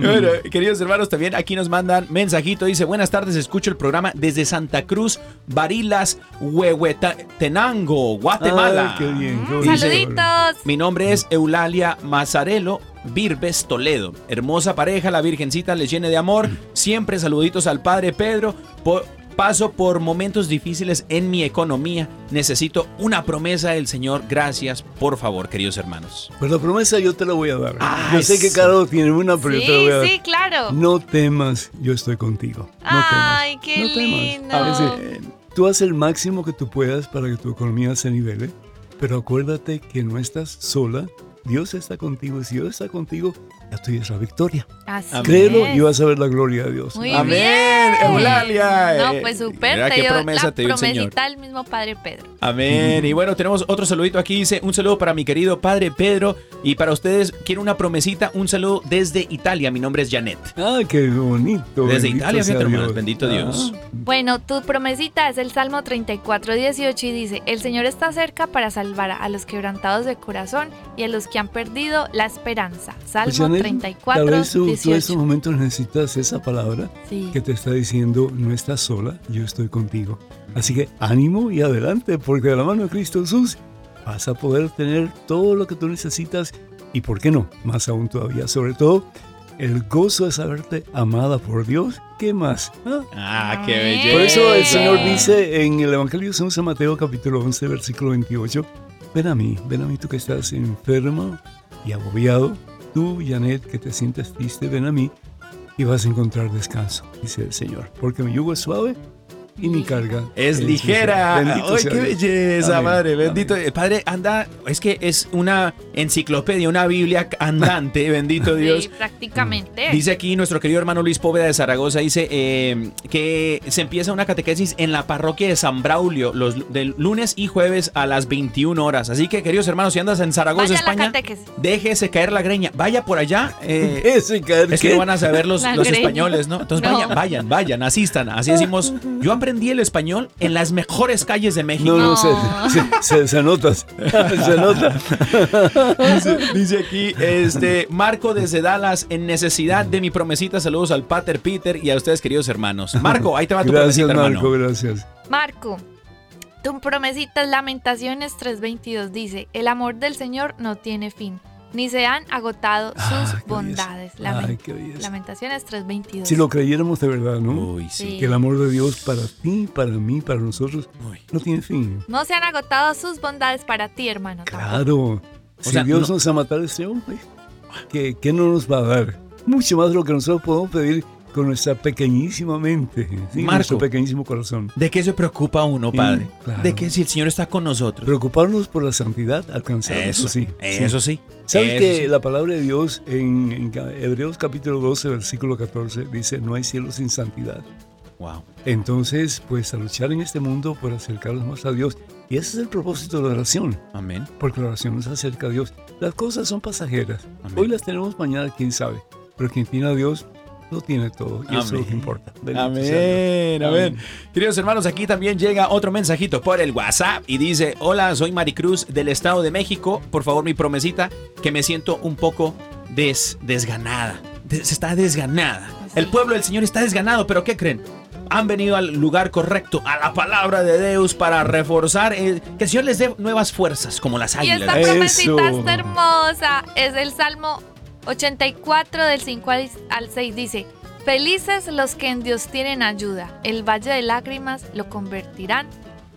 Bueno, queridos hermanos, también aquí nos mandan mensajito. Dice, buenas tardes, escucho el programa desde Santa Cruz, Barilas, Huehuetenango, Guatemala. Ay, qué bien. qué bonito. Saluditos. Mi nombre es Eulalia Mazarelo Virbes Toledo. Hermosa pareja, la Virgencita les llene de amor. Siempre saluditos al Padre Pedro. Po- paso por momentos difíciles en mi economía. Necesito una promesa del Señor. Gracias, por favor, queridos hermanos. Pues la promesa yo te la voy a dar. Ay, yo sé que sí. Carlos tiene una, pero yo te la voy a dar. Sí, sí, claro. No temas, yo estoy contigo. No Ay, temas. qué no temas. lindo. A veces, tú haces el máximo que tú puedas para que tu economía se nivele, pero acuérdate que no estás sola. Dios está contigo y si Dios está contigo, ya es la victoria. Así Créelo es. y vas a ver la gloria de Dios. Muy Amén, bien. Eulalia. No, Eh, pues súper. mira Te dio promesa la te dio el Señor. promesita del mismo Padre Pedro. Amén. Y bueno, tenemos otro saludito aquí. Dice, un saludo para mi querido Padre Pedro. Y para ustedes, quiero una promesita. Un saludo desde Italia. Mi nombre es Janet. Ah, qué bonito. Desde bendito Italia, fíjate, hermanos. Bendito Ah, Dios. Bueno, tu promesita es el Salmo 34, 18 y dice, el Señor está cerca para salvar a los quebrantados de corazón y a los que han perdido la esperanza. Salmo Pues, Janet, 34, Tal vez tú, tú en 18. estos momentos necesitas esa palabra Sí. que te está diciendo, no estás sola, yo estoy contigo. Así que ánimo y adelante, porque de la mano de Cristo Jesús vas a poder tener todo lo que tú necesitas y, ¿por qué no? Más aún todavía, sobre todo, el gozo de saberte amada por Dios. ¿Qué más? ¿Ah? Ah, qué belleza. Por eso el Señor dice en el Evangelio según San Mateo capítulo 11 versículo 28, ven a mí, ven a mí tú que estás enfermo y agobiado, tú Janet que te sientes triste, ven a mí y vas a encontrar descanso, dice el Señor, porque mi yugo es suave y mi carga Es ligera. Bendito ¡Ay, sea qué Dios. belleza, Amén. padre! Bendito. Amén. El padre anda, es que es una enciclopedia, una Biblia andante, bendito Dios. Sí, prácticamente. Dice aquí nuestro querido hermano Luis Póveda de Zaragoza, dice eh, que se empieza una catequesis en la parroquia de San Braulio los del lunes y jueves a las 21 horas. Así que, queridos hermanos, si andas en Zaragoza, Vaya España, déjese caer la greña. Vaya por allá. eh, Ese caer es que no van a saber los, los españoles, ¿no? Entonces No. vayan, vayan, vayan, asistan. Así decimos, yo aprendí el español en las mejores calles de México. No, no, se, No. se, se, se nota. Se nota. Dice, dice aquí, este, Marco desde Dallas, en necesidad de mi promesita, saludos al Pater Peter y a ustedes, queridos hermanos. Marco, ahí te va tu Gracias, promesita, hermano. Marco, gracias. Marco, tu promesita es Lamentaciones 3:22 dice, el amor del Señor no tiene fin, ni se han agotado sus Ah, qué belleza. bondades. Ay, Lamen- qué belleza. Lamentaciones 3:22. Si lo creyéramos de verdad, ¿no? Uy, sí. Sí. Que el amor de Dios para ti, para mí, para nosotros, Uy. no tiene fin. No se han agotado sus bondades para ti, hermano. Claro. si sea, Dios no- nos ama tal este hombre, ¿qué, ¿qué no nos va a dar? Mucho más de lo que nosotros podemos pedir con nuestra pequeñísima mente, ¿sí? Marco. nuestro pequeñísimo corazón. ¿De qué se preocupa uno, padre? Sí, claro. De que si el Señor está con nosotros. Preocuparnos por la santidad, alcanzarla, Eso eso sí. Eso sí. ¿Sabes eso que sí. la palabra de Dios en, en Hebreos capítulo 12, versículo 14, dice, no hay cielo sin santidad? Wow. Entonces, pues a luchar en este mundo por acercarnos más a Dios. Y ese es el propósito de la oración, Amén. porque la oración nos acerca a Dios. Las cosas son pasajeras. Amén. Hoy las tenemos, mañana quién sabe. Pero quien tiene a Dios, lo tiene todo. Y eso es lo que Amén. importa. Bendito Amén, amén. Queridos hermanos, aquí también llega otro mensajito por el WhatsApp y dice, hola, soy Maricruz del Estado de México. Por favor, mi promesita, que me siento un poco des- desganada. Des- está desganada. El pueblo del Señor está desganado, pero ¿qué creen? Han venido al lugar correcto, a la palabra de Dios, para reforzar, eh, que el Señor les dé nuevas fuerzas, como las Y águilas. esta promesita Eso. está hermosa. Es el Salmo 84 del 5 al al 6. Dice, felices los que en Dios tienen ayuda. El valle de lágrimas lo convertirán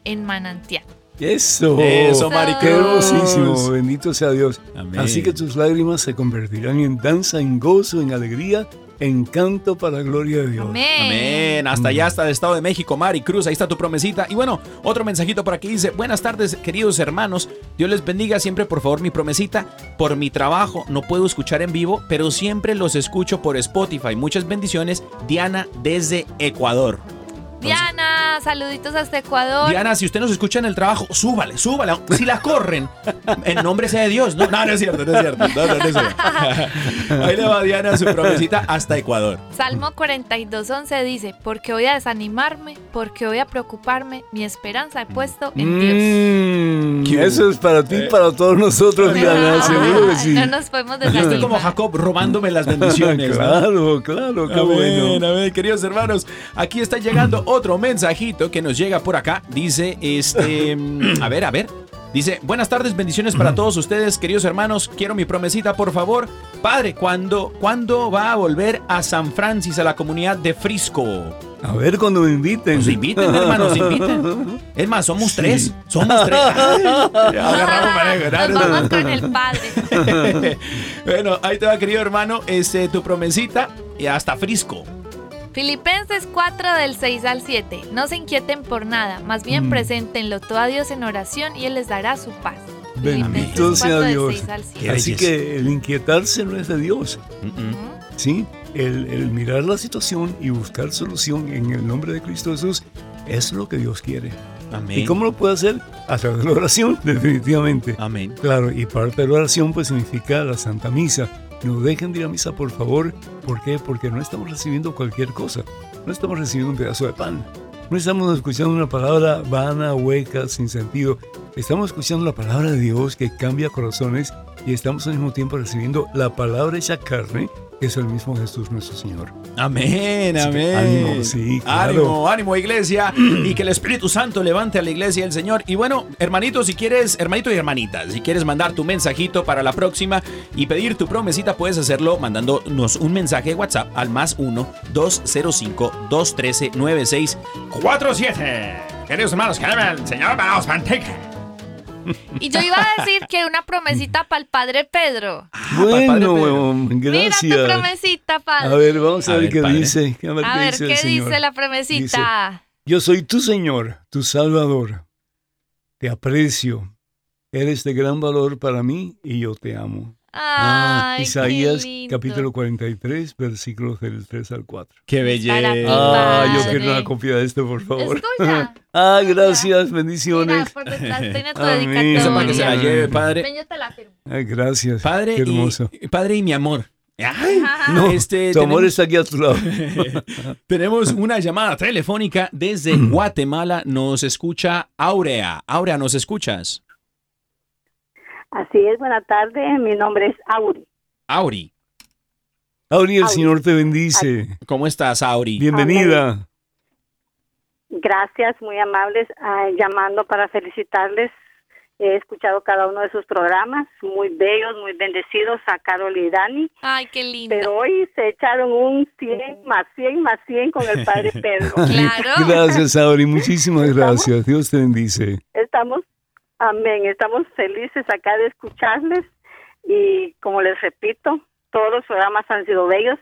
en manantial. Eso. Eso, Qué Maricruz. hermosísimo. Bendito sea Dios. Amén. Así que tus lágrimas se convertirán en danza, en gozo, en alegría, en canto para la gloria de Dios. Amén. Amén. Hasta allá, hasta el Estado de México, Mari Cruz. Ahí está tu promesita. Y bueno, otro mensajito por aquí dice: Buenas tardes, queridos hermanos. Dios les bendiga siempre, por favor, mi promesita. Por mi trabajo no puedo escuchar en vivo, pero siempre los escucho por Spotify. Muchas bendiciones. Diana desde Ecuador. Diana, saluditos hasta Ecuador. Diana, si usted nos escucha en el trabajo, súbale, súbale. Si la corren, en nombre sea de Dios. No, no, no es cierto, no es cierto. No, no, no es cierto. Ahí le va Diana su promesita hasta Ecuador. Salmo 42.11 dice, porque voy a desanimarme, porque voy a preocuparme, mi esperanza he puesto en Mm, ¿Qué eso es para ti y para todos nosotros, Dios. Diana, seguro que sí. No nos podemos Yo estoy como desanimar. Jacob robándome las bendiciones. claro, claro, qué Amén, bueno. amén, queridos hermanos. Aquí está llegando otro mensajito que nos llega por acá. Dice, este, a ver, a ver. Dice, buenas tardes, bendiciones para todos ustedes, queridos hermanos. Quiero mi promesita, por favor. Padre, ¿cuándo, ¿cuándo va a volver a San Francis, a la comunidad de Frisco? A ver cuando me inviten. Nos inviten, hermanos, inviten. Es más, somos tres. Somos tres. Nos vamos con el Padre. bueno, ahí te va, querido hermano, este, tu promesita y hasta Frisco. Filipenses 4 del 6 al 7. No se inquieten por nada, más bien Mm. preséntenlo todo a Dios en oración y Él les dará su paz. Bendito Filipenses sea 4 del Dios. 6 al 7. Qué Así que el inquietarse no es de Dios. ¿sí? El, el mirar la situación y buscar solución en el nombre de Cristo Jesús es lo que Dios quiere. Amén. ¿Y cómo lo puede hacer? A través de la oración, definitivamente. Amén. Claro, y parte de la oración pues significa la Santa Misa. No dejen de ir a misa, por favor. ¿Por qué? Porque no estamos recibiendo cualquier cosa. No estamos recibiendo un pedazo de pan. No estamos escuchando una palabra vana, hueca, sin sentido. Estamos escuchando la palabra de Dios que cambia corazones y estamos al mismo tiempo recibiendo la palabra hecha carne, es el mismo Jesús nuestro Señor. Amén, Así amén. ánimo, sí, claro. Ánimo, ánimo, iglesia. y que el Espíritu Santo levante a la iglesia del Señor. Y bueno, hermanito, si quieres, hermanito y hermanita, si quieres mandar tu mensajito para la próxima y pedir tu promesita, puedes hacerlo mandándonos un mensaje de WhatsApp al más 1-205-213-9647. Queridos hermanos, que el Señor me los mantenga. Y yo iba a decir que una promesita para el Padre Pedro. Padre bueno, Pedro. Mira tu gracias. promesita, A Padre. ver, vamos a, A ver, ver, qué padre. dice. A ver, A qué ver, dice, ¿qué el Señor. dice la promesita? Yo soy tu Señor, tu Salvador. Te aprecio. Eres de gran valor para mí y yo te amo. Ay, qué Isaías capítulo 43, versículos del 3 al 4. Qué belleza. Ah, yo quiero una copia de esto, por favor. Ah, gracias, Mira, bendiciones. por detrás tu Amén. dedicatoria. Eso para que se la lleve, padre. Ven, yo te la firmo. Ay, gracias. Padre Qué hermoso. y, padre y mi amor. Ay, No, este, tu amor tenemos- está aquí a tu lado. Tenemos una llamada telefónica desde Guatemala. Nos escucha Aurea. Aurea, ¿nos escuchas? Así es, buena tarde. Mi nombre es Auri. Auri. Auri, el Auri. Señor te bendice. ¿Cómo estás, Auri? Bienvenida. Gracias, muy amables, ah, llamando para felicitarles. He escuchado cada uno de sus programas, muy bellos, muy bendecidos a Carol y Dani, Ay, qué lindo. pero hoy se echaron un 100 más 100 más 100 con el Padre Pedro. Claro. Gracias, Auri. Muchísimas gracias. Dios te bendice. Estamos, amén, estamos felices acá de escucharles y como les repito, todos los programas han sido bellos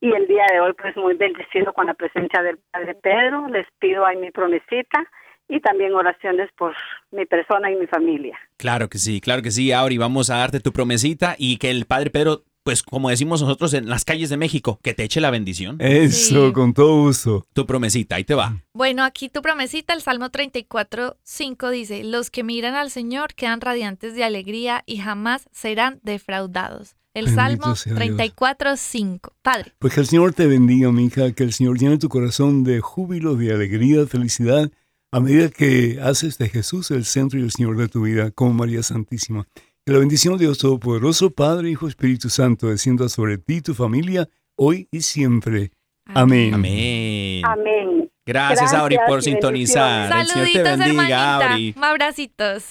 y el día de hoy pues muy bendecido con la presencia del Padre Pedro. Les pido ahí mi promesita y también oraciones por mi persona y mi familia. Claro que sí, claro que sí, Auri. Vamos a darte tu promesita y que el Padre Pedro, pues como decimos nosotros en las calles de México, que te eche la bendición. Eso, Sí. con todo gusto. Tu promesita, ahí te va. Bueno, aquí tu promesita, el Salmo 34, 5 dice, los que miran al Señor quedan radiantes de alegría y jamás serán defraudados. El Bendito Salmo sea Dios. 34, 5. Padre, Pues que el Señor te bendiga, mija, que el Señor llene tu corazón de júbilo, de alegría, de felicidad, a medida que haces de Jesús el centro y el Señor de tu vida, como María Santísima. Que la bendición de Dios Todopoderoso, Padre, Hijo, Espíritu Santo, descienda sobre ti y tu familia, hoy y siempre. Amén. Amén. Amén. Gracias, Gracias Auri, por sintonizar. El Señor te bendiga. Auri. Abracitos.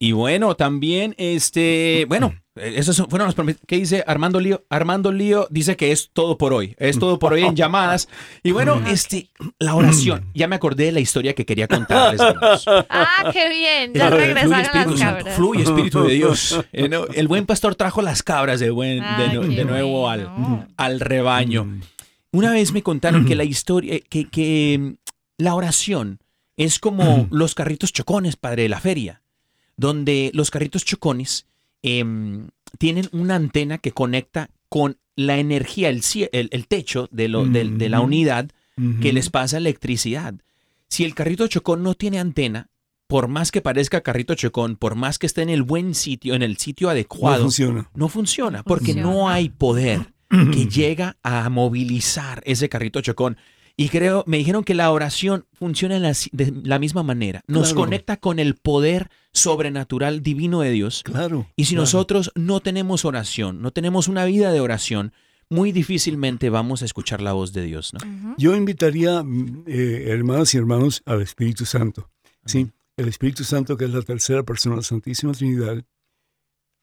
Y bueno, también, este, bueno, esos son- fueron los ¿Qué dice Armando Lío? Armando Lío dice que es todo por hoy. Es todo por hoy en llamadas. Y bueno, este, la oración. Ya me acordé de la historia que quería contarles. Ah, qué bien. Ya Fluye, regresaron Espíritu las cabras. Fluye, Espíritu de Dios. Eh, El buen pastor trajo las cabras de, buen, de, de nuevo bueno. al, al rebaño. Una vez me contaron que la historia, eh, que, que mm, la oración es como los carritos chocones, padre, de la feria, donde los carritos chocones em, tienen una antena que conecta con la energía, el, el, el techo de, lo- del- de la unidad que les pasa electricidad. Si el carrito chocón no tiene antena, por más que parezca carrito chocón, por más que esté en el buen sitio, en el sitio No adecuado, funciona. no funciona porque no hay poder que llega a movilizar ese carrito chocón. Y creo, me dijeron que la oración funciona la de la misma manera. Nos Claro. conecta con el poder sobrenatural divino de Dios. Claro. Y si claro. nosotros no tenemos oración, no tenemos una vida de oración, muy difícilmente vamos a escuchar la voz de Dios, ¿no? Yo invitaría, eh, hermanas y hermanos, al Espíritu Santo. Sí, el Espíritu Santo que es la tercera persona de la Santísima Trinidad.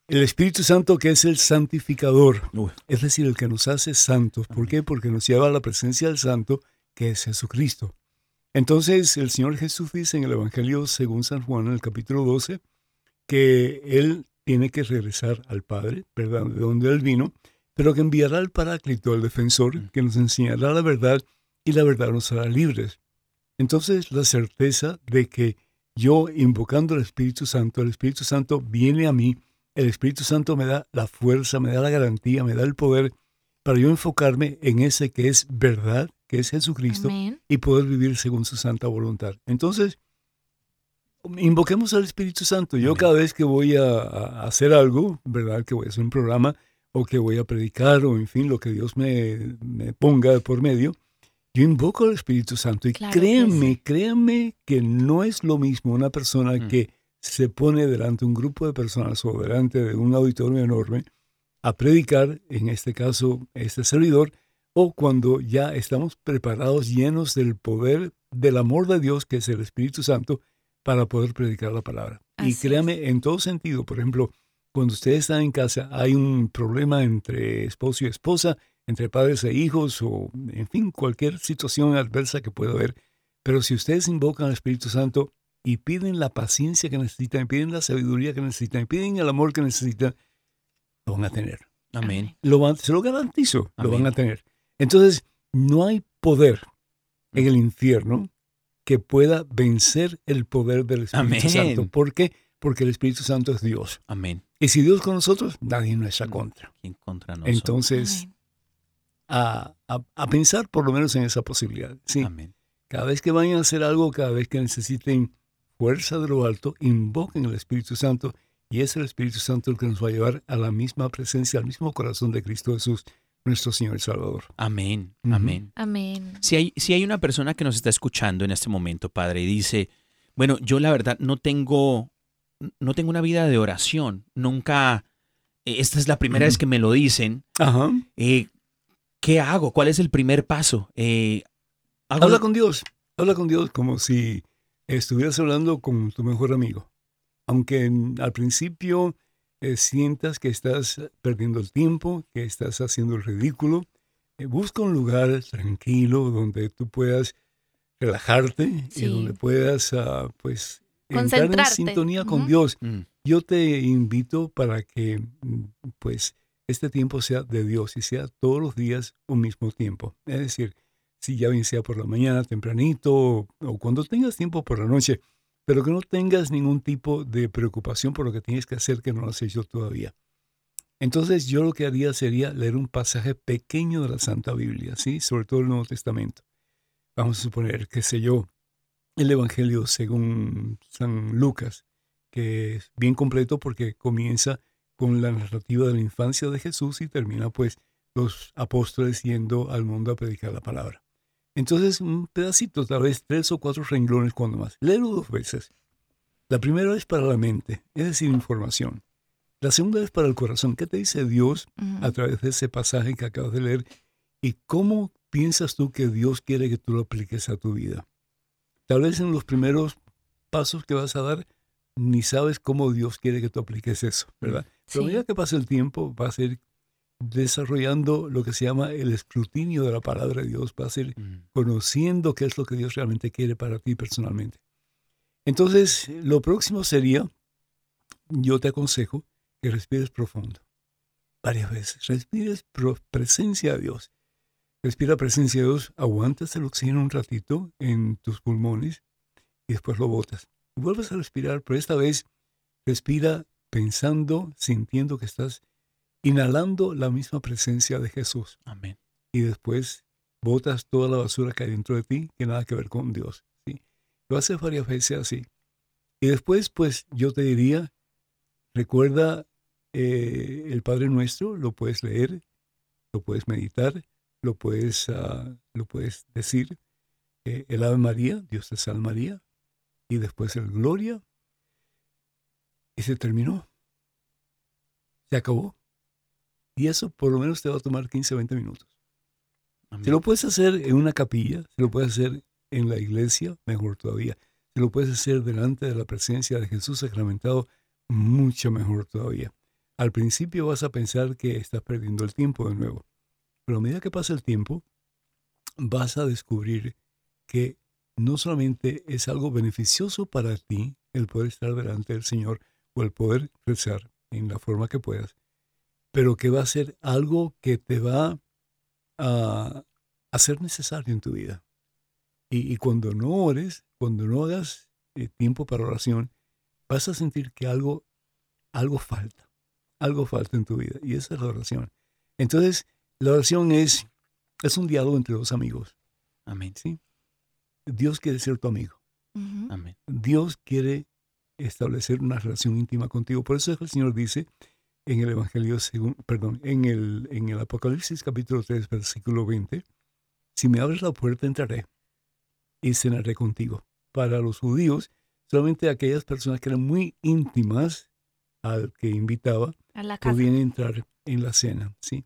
El Espíritu Santo que es el santificador, es decir, el que nos hace santos. ¿Por qué? Porque nos lleva a la presencia del Santo, que es Jesucristo. Entonces, el Señor Jesús dice en el Evangelio según San Juan, en el capítulo 12, que Él tiene que regresar al Padre, ¿verdad? De donde Él vino, pero que enviará al Paráclito, al defensor, que nos enseñará la verdad y la verdad nos hará libres. Entonces, la certeza de que yo, invocando al Espíritu Santo, el Espíritu Santo viene a mí, el Espíritu Santo me da la fuerza, me da la garantía, me da el poder para yo enfocarme en ese que es verdad, que es Jesucristo, Amén. y poder vivir según su santa voluntad. Entonces, invoquemos al Espíritu Santo. Yo Amén. cada vez que voy a, a hacer algo, ¿verdad? Que voy a hacer un programa o que voy a predicar o en fin, lo que Dios me, me ponga por medio, yo invoco al Espíritu Santo y Claro que créanme, sí. créanme que no es lo mismo una persona Mm. que se pone delante de un grupo de personas o delante de un auditorio enorme a predicar, en este caso este servidor, o cuando ya estamos preparados, llenos del poder del amor de Dios, que es el Espíritu Santo, para poder predicar la palabra. Así y es. créame, en todo sentido, por ejemplo, cuando ustedes están en casa, hay un problema entre esposo y esposa, entre padres e hijos, o en fin, cualquier situación adversa que pueda haber. Pero si ustedes invocan al Espíritu Santo y piden la paciencia que necesitan, piden la sabiduría que necesitan, piden el amor que necesitan, lo van a tener. Amén. Lo van- se lo garantizo, lo van a tener. Entonces, no hay poder en el infierno que pueda vencer el poder del Espíritu Amén. Santo. ¿Por qué? Porque el Espíritu Santo es Dios. Amén. Y si Dios con nosotros, nadie nos está contra. ¿Quién contra nosotros? Entonces, a, a- a pensar por lo menos en esa posibilidad. Sí, Amén. cada vez que vayan a hacer algo, cada vez que necesiten fuerza de lo alto, invoquen el Espíritu Santo y es el Espíritu Santo el que nos va a llevar a la misma presencia, al mismo corazón de Cristo Jesús, nuestro Señor y Salvador. Amén. Amén. Amén. Si hay, si hay una persona que nos está escuchando en este momento, Padre, y dice, bueno, yo la verdad no tengo, no tengo una vida de oración, nunca, eh, esta es la primera vez que me lo dicen, Ajá. eh, ¿qué hago? ¿Cuál es el primer paso? Eh, hago- Habla con Dios, habla con Dios como si estuvieras hablando con tu mejor amigo. Aunque en- al principio eh, sientas que estás perdiendo el tiempo, que estás haciendo el ridículo, eh, busca un lugar tranquilo donde tú puedas relajarte Sí. y donde puedas ah, pues entrar en sintonía con. Dios. Mm, Yo te invito para que mm, pues este tiempo sea de Dios y sea todos los días un mismo tiempo. Es decir, si ya bien sea por la mañana tempranito o, o cuando tengas tiempo por la noche, pero que no tengas ningún tipo de preocupación por lo que tienes que hacer que no lo has hecho todavía. Entonces yo lo que haría sería leer un pasaje pequeño de la Santa Biblia, ¿sí? Sobre todo el Nuevo Testamento. Vamos a suponer, qué sé yo, el Evangelio según San Lucas, que es bien completo porque comienza con la narrativa de la infancia de Jesús y termina pues los apóstoles yendo al mundo a predicar la palabra. Entonces, un pedacito, tal vez tres o cuatro renglones cuando más. Léelo dos veces. La primera es para la mente, es decir, información. La segunda es para el corazón. ¿Qué te dice Dios a través de ese pasaje que acabas de leer? ¿Y cómo piensas tú que Dios quiere que tú lo apliques a tu vida? Tal vez en los primeros pasos que vas a dar, ni sabes cómo Dios quiere que tú apliques eso, ¿verdad? Pero a Sí. medida que pasa el tiempo, vas a ir desarrollando lo que se llama el escrutinio de la palabra de Dios, vas a ir mm, conociendo qué es lo que Dios realmente quiere para ti personalmente. Entonces, lo próximo sería, yo te aconsejo que respires profundo, varias veces. Respires presencia de Dios. Respira presencia de Dios, aguantas el oxígeno un ratito en tus pulmones y después lo botas. Vuelves a respirar, pero esta vez respira pensando, sintiendo que estás inhalando la misma presencia de Jesús Amén. y después botas toda la basura que hay dentro de ti que nada que ver con Dios. ¿sí? Lo haces varias veces así. Y después, pues yo te diría, recuerda eh, el Padre Nuestro, lo puedes leer, lo puedes meditar, lo puedes, ah, lo puedes decir. eh, el Ave María, Dios te salve María, y después el Gloria. Y se terminó. Se acabó. Y eso por lo menos te va a tomar 15 20 minutos. Amén. Si lo puedes hacer en una capilla, si lo puedes hacer en la iglesia, mejor todavía. Si lo puedes hacer delante de la presencia de Jesús sacramentado, mucho mejor todavía. Al principio vas a pensar que estás perdiendo el tiempo de nuevo, pero a medida que pasa el tiempo, vas a descubrir que no solamente es algo beneficioso para ti el poder estar delante del Señor o el poder rezar en la forma que puedas, pero que va a ser algo que te va a, ser necesario en tu vida. Y, y cuando no ores, cuando no hagas eh, tiempo para oración, vas a sentir que algo, algo falta, algo falta en tu vida. Y esa es la oración. Entonces, la oración es, es un diálogo entre dos amigos. Amén. ¿sí? Dios quiere ser tu amigo. Amén. Dios quiere establecer una relación íntima contigo. Por eso es que el Señor dice en el Evangelio, según, perdón, en el, en el Apocalipsis capítulo 3, versículo 20, si me abres la puerta entraré y cenaré contigo. Para los judíos, solamente aquellas personas que eran muy íntimas al que invitaba A la casa. podían entrar en la cena, ¿sí?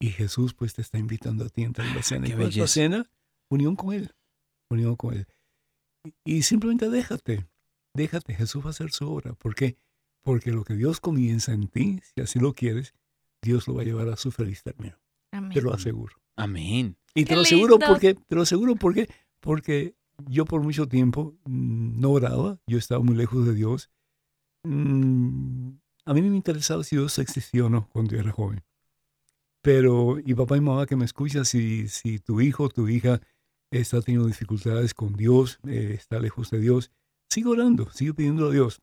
Y Jesús pues te está invitando a ti a entrar en la cena. Qué ¿Y es la cena? Unión con Él, unión con Él. Y, y simplemente déjate, déjate, Jesús va a hacer su obra. ¿Por qué? Porque lo que Dios comienza en ti, si así lo quieres, Dios lo va a llevar a su feliz término. Amén. Te lo aseguro. Amén. Y te Qué lo aseguro lindo. porque, te lo aseguro porque, porque yo por mucho tiempo mm, no oraba, yo estaba muy lejos de Dios. Mm, a mí no me interesaba si Dios existió o no cuando yo era joven. Pero, y papá y mamá que me escuchan, si, si tu hijo o tu hija está teniendo dificultades con Dios, eh, está lejos de Dios, sigue orando, sigue pidiendo a Dios.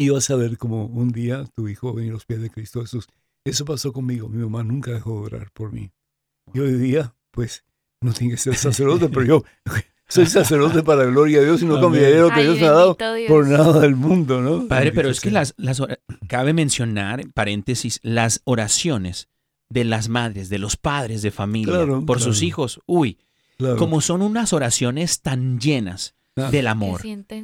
Y vas a ver como un día tu hijo va a venir a los pies de Cristo Jesús. Eso pasó conmigo. Mi mamá nunca dejó de orar por mí. Y hoy día, pues, no tiene que ser sacerdote, pero yo soy sacerdote para la gloria de Dios y no cambiaré lo que Ay, Dios me ha dado Dios. por nada del mundo, ¿no? Padre, pero es que las, las cabe mencionar, en paréntesis, las oraciones de las madres, de los padres de familia, Claro, por sus hijos, uy, Claro. como son unas oraciones tan llenas Del amor.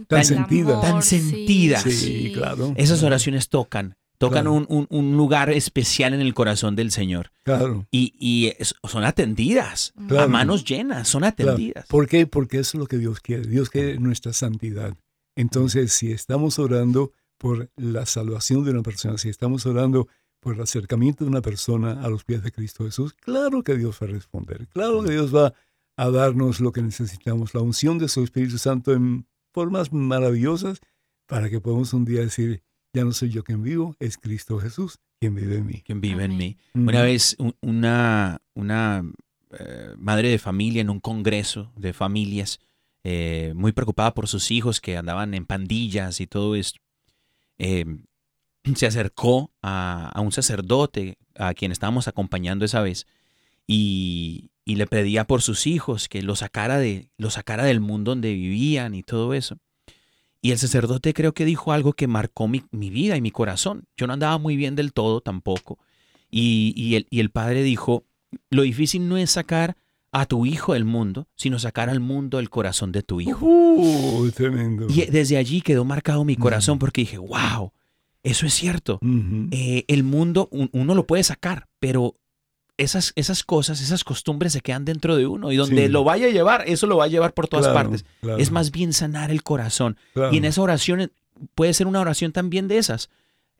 Tan sentidas. amor, Tan sí, sentidas. Sí, claro. Esas oraciones tocan, tocan Claro. un, un- un lugar especial en el corazón del Señor. Claro. Y, y es- son atendidas, a Claro. manos llenas, son Claro. atendidas. ¿Por qué? Porque eso es lo que Dios quiere. Dios quiere nuestra santidad. Entonces, si estamos orando por la salvación de una persona, si estamos orando por el acercamiento de una persona a los pies de Cristo Jesús, claro que Dios va a responder. Claro que Dios va a darnos lo que necesitamos, la unción de su Espíritu Santo en formas maravillosas para que podamos un día decir, ya no soy yo quien vivo, es Cristo Jesús quien vive en mí. Quien vive en mí. Una vez un- una, una eh, madre de familia en un congreso de familias, eh, muy preocupada por sus hijos que andaban en pandillas y todo esto, eh, se acercó a, a un sacerdote a quien estábamos acompañando esa vez y, y le pedía por sus hijos que lo sacara, de, lo sacara del mundo donde vivían y todo eso. Y el sacerdote creo que dijo algo que marcó mi, mi vida y mi corazón. Yo no andaba muy bien del todo tampoco. Y, y el, y el padre dijo, lo difícil no es sacar a tu hijo del mundo, sino sacar al mundo el corazón de tu hijo. Uh, tremendo. Y desde allí quedó marcado mi corazón porque dije, wow, eso es cierto. Eh, el mundo un- uno lo puede sacar, pero esas, esas cosas, esas costumbres se quedan dentro de uno y donde Sí. lo vaya a llevar, eso lo va a llevar por todas Claro, partes. claro, Es más bien sanar el corazón. claro. Y en esa oración eh, puede ser una oración también de esas.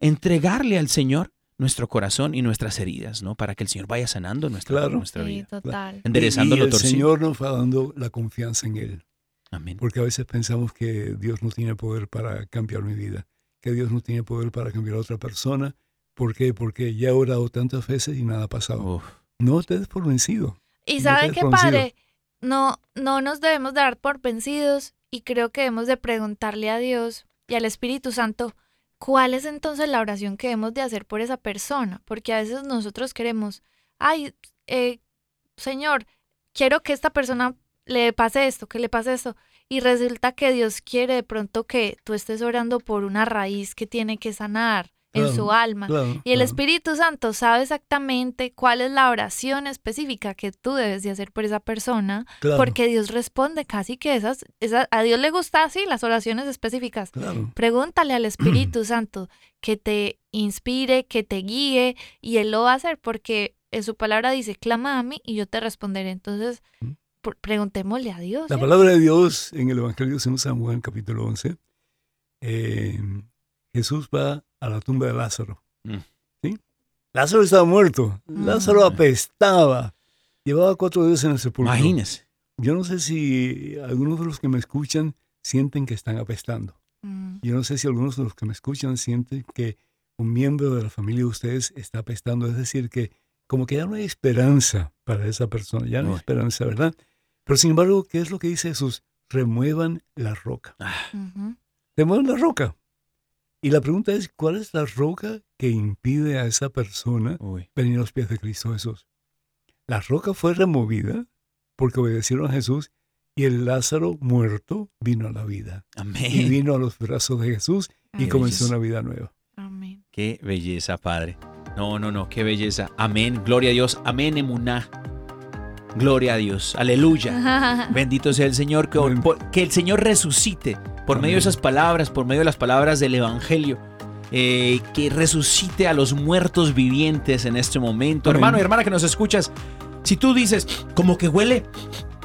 Entregarle al Señor nuestro corazón y nuestras heridas, ¿no? Para que el Señor vaya sanando nuestra, Claro. nuestra Sí, vida. total. Enderezando y, y el torcido. Señor nos va dando la confianza en Él. Amén. Porque a veces pensamos que Dios no tiene poder para cambiar mi vida, que Dios no tiene poder para cambiar a otra persona. ¿Por qué? Porque ya he orado tantas veces y nada ha pasado. Uf. No te des por vencido. Y No saben te qué, padre, no, no nos debemos dar por vencidos y creo que debemos de preguntarle a Dios y al Espíritu Santo cuál es entonces la oración que debemos de hacer por esa persona, porque a veces nosotros queremos, ay, eh, Señor, quiero que esta persona le pase esto, que le pase esto, y resulta que Dios quiere de pronto que tú estés orando por una raíz que tiene que sanar en su alma. Claro, Y el. Espíritu Santo sabe exactamente cuál es la oración específica que tú debes de hacer por esa persona, porque Dios responde casi que esas, esas, a Dios le gusta así las oraciones específicas. Pregúntale al Espíritu Santo que te inspire, que te guíe, y Él lo va a hacer porque en su palabra dice, clama a mí y yo te responderé. Entonces, Mm. preguntémosle a Dios. La ¿eh? palabra de Dios en el Evangelio según San Juan, capítulo 11, eh, Jesús va a la tumba de Lázaro. Mm. ¿Sí? Lázaro estaba muerto. Mm. Lázaro apestaba. Llevaba cuatro días en el sepulcro. Imagínese. Yo no sé si algunos de los que me escuchan sienten que están apestando. Mm, Yo no sé si algunos de los que me escuchan sienten que un miembro de la familia de ustedes está apestando. Es decir, que como que ya no hay esperanza para esa persona. Ya no hay Uy. esperanza, ¿verdad? Pero sin embargo, ¿qué es lo que dice Jesús? Remuevan la roca. ujú. Remuevan la roca. Y la pregunta es, ¿cuál es la roca que impide a esa persona Uy. venir a los pies de Cristo Jesús? La roca fue removida porque obedecieron a Jesús y el Lázaro muerto vino a la vida. Y Amén. vino a los brazos de Jesús y comenzó una vida nueva. Amén. Qué belleza, Padre. No, no, no, qué belleza. Amén. Gloria a Dios. Amén, emuná. Gloria a Dios. Aleluya. Bendito sea el Señor, que, el Señor resucite por medio de esas palabras, por medio de las palabras del Evangelio. eh, que resucite a los muertos vivientes en este momento. Amén. Hermano y hermana que nos escuchas, si tú dices, como que huele,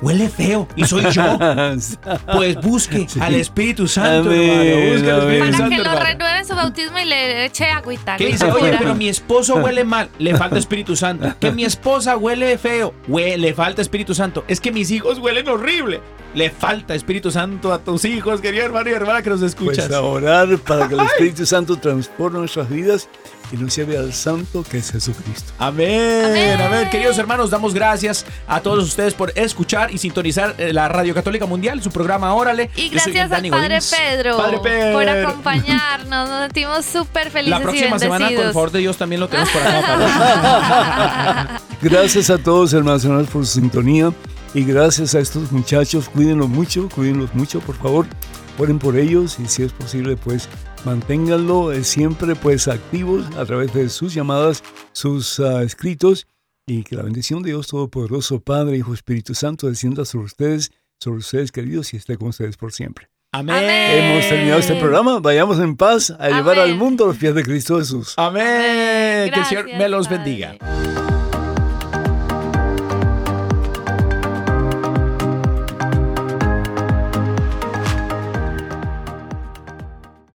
huele feo y soy yo, pues busque Sí. al Espíritu Santo, Amén, hermano. Busque al Espíritu. Para Santo, que lo hermano. renueve su bautismo y le eche agüita. Que dice, oye, pero mi esposo huele mal, le falta Espíritu Santo. Que mi esposa huele feo, hue- le falta Espíritu Santo. Es que mis hijos huelen horrible. le falta Espíritu Santo a tus hijos, querido hermano y hermana que nos escuchas? Pues a orar para que el Espíritu Santo transforme nuestras vidas y nos lleve al santo que es Jesucristo. Amén, amén, Amén. Queridos hermanos, damos gracias a todos ustedes por escuchar y sintonizar eh, la Radio Católica Mundial, su programa Órale. Y gracias al Padre. Pedro, Padre Pedro. por acompañarnos. Nos sentimos súper felices La próxima y semana, con el favor de Dios, también lo tenemos por acá. Gracias a todos, hermanos por su sintonía. Y gracias a estos muchachos, cuídenlos mucho, cuídenlos mucho, por favor. Oren por ellos y si es posible, pues manténganlo eh, siempre pues activos a través de sus llamadas, sus ah, escritos y que la bendición de Dios Todopoderoso, Padre, Hijo, Espíritu Santo descienda sobre ustedes, sobre ustedes queridos y esté con ustedes por siempre. Amén. Amén. Hemos terminado este programa, vayamos en paz a llevar al mundo a los pies de Cristo Jesús. Amén. Que el Señor me los Padre. bendiga.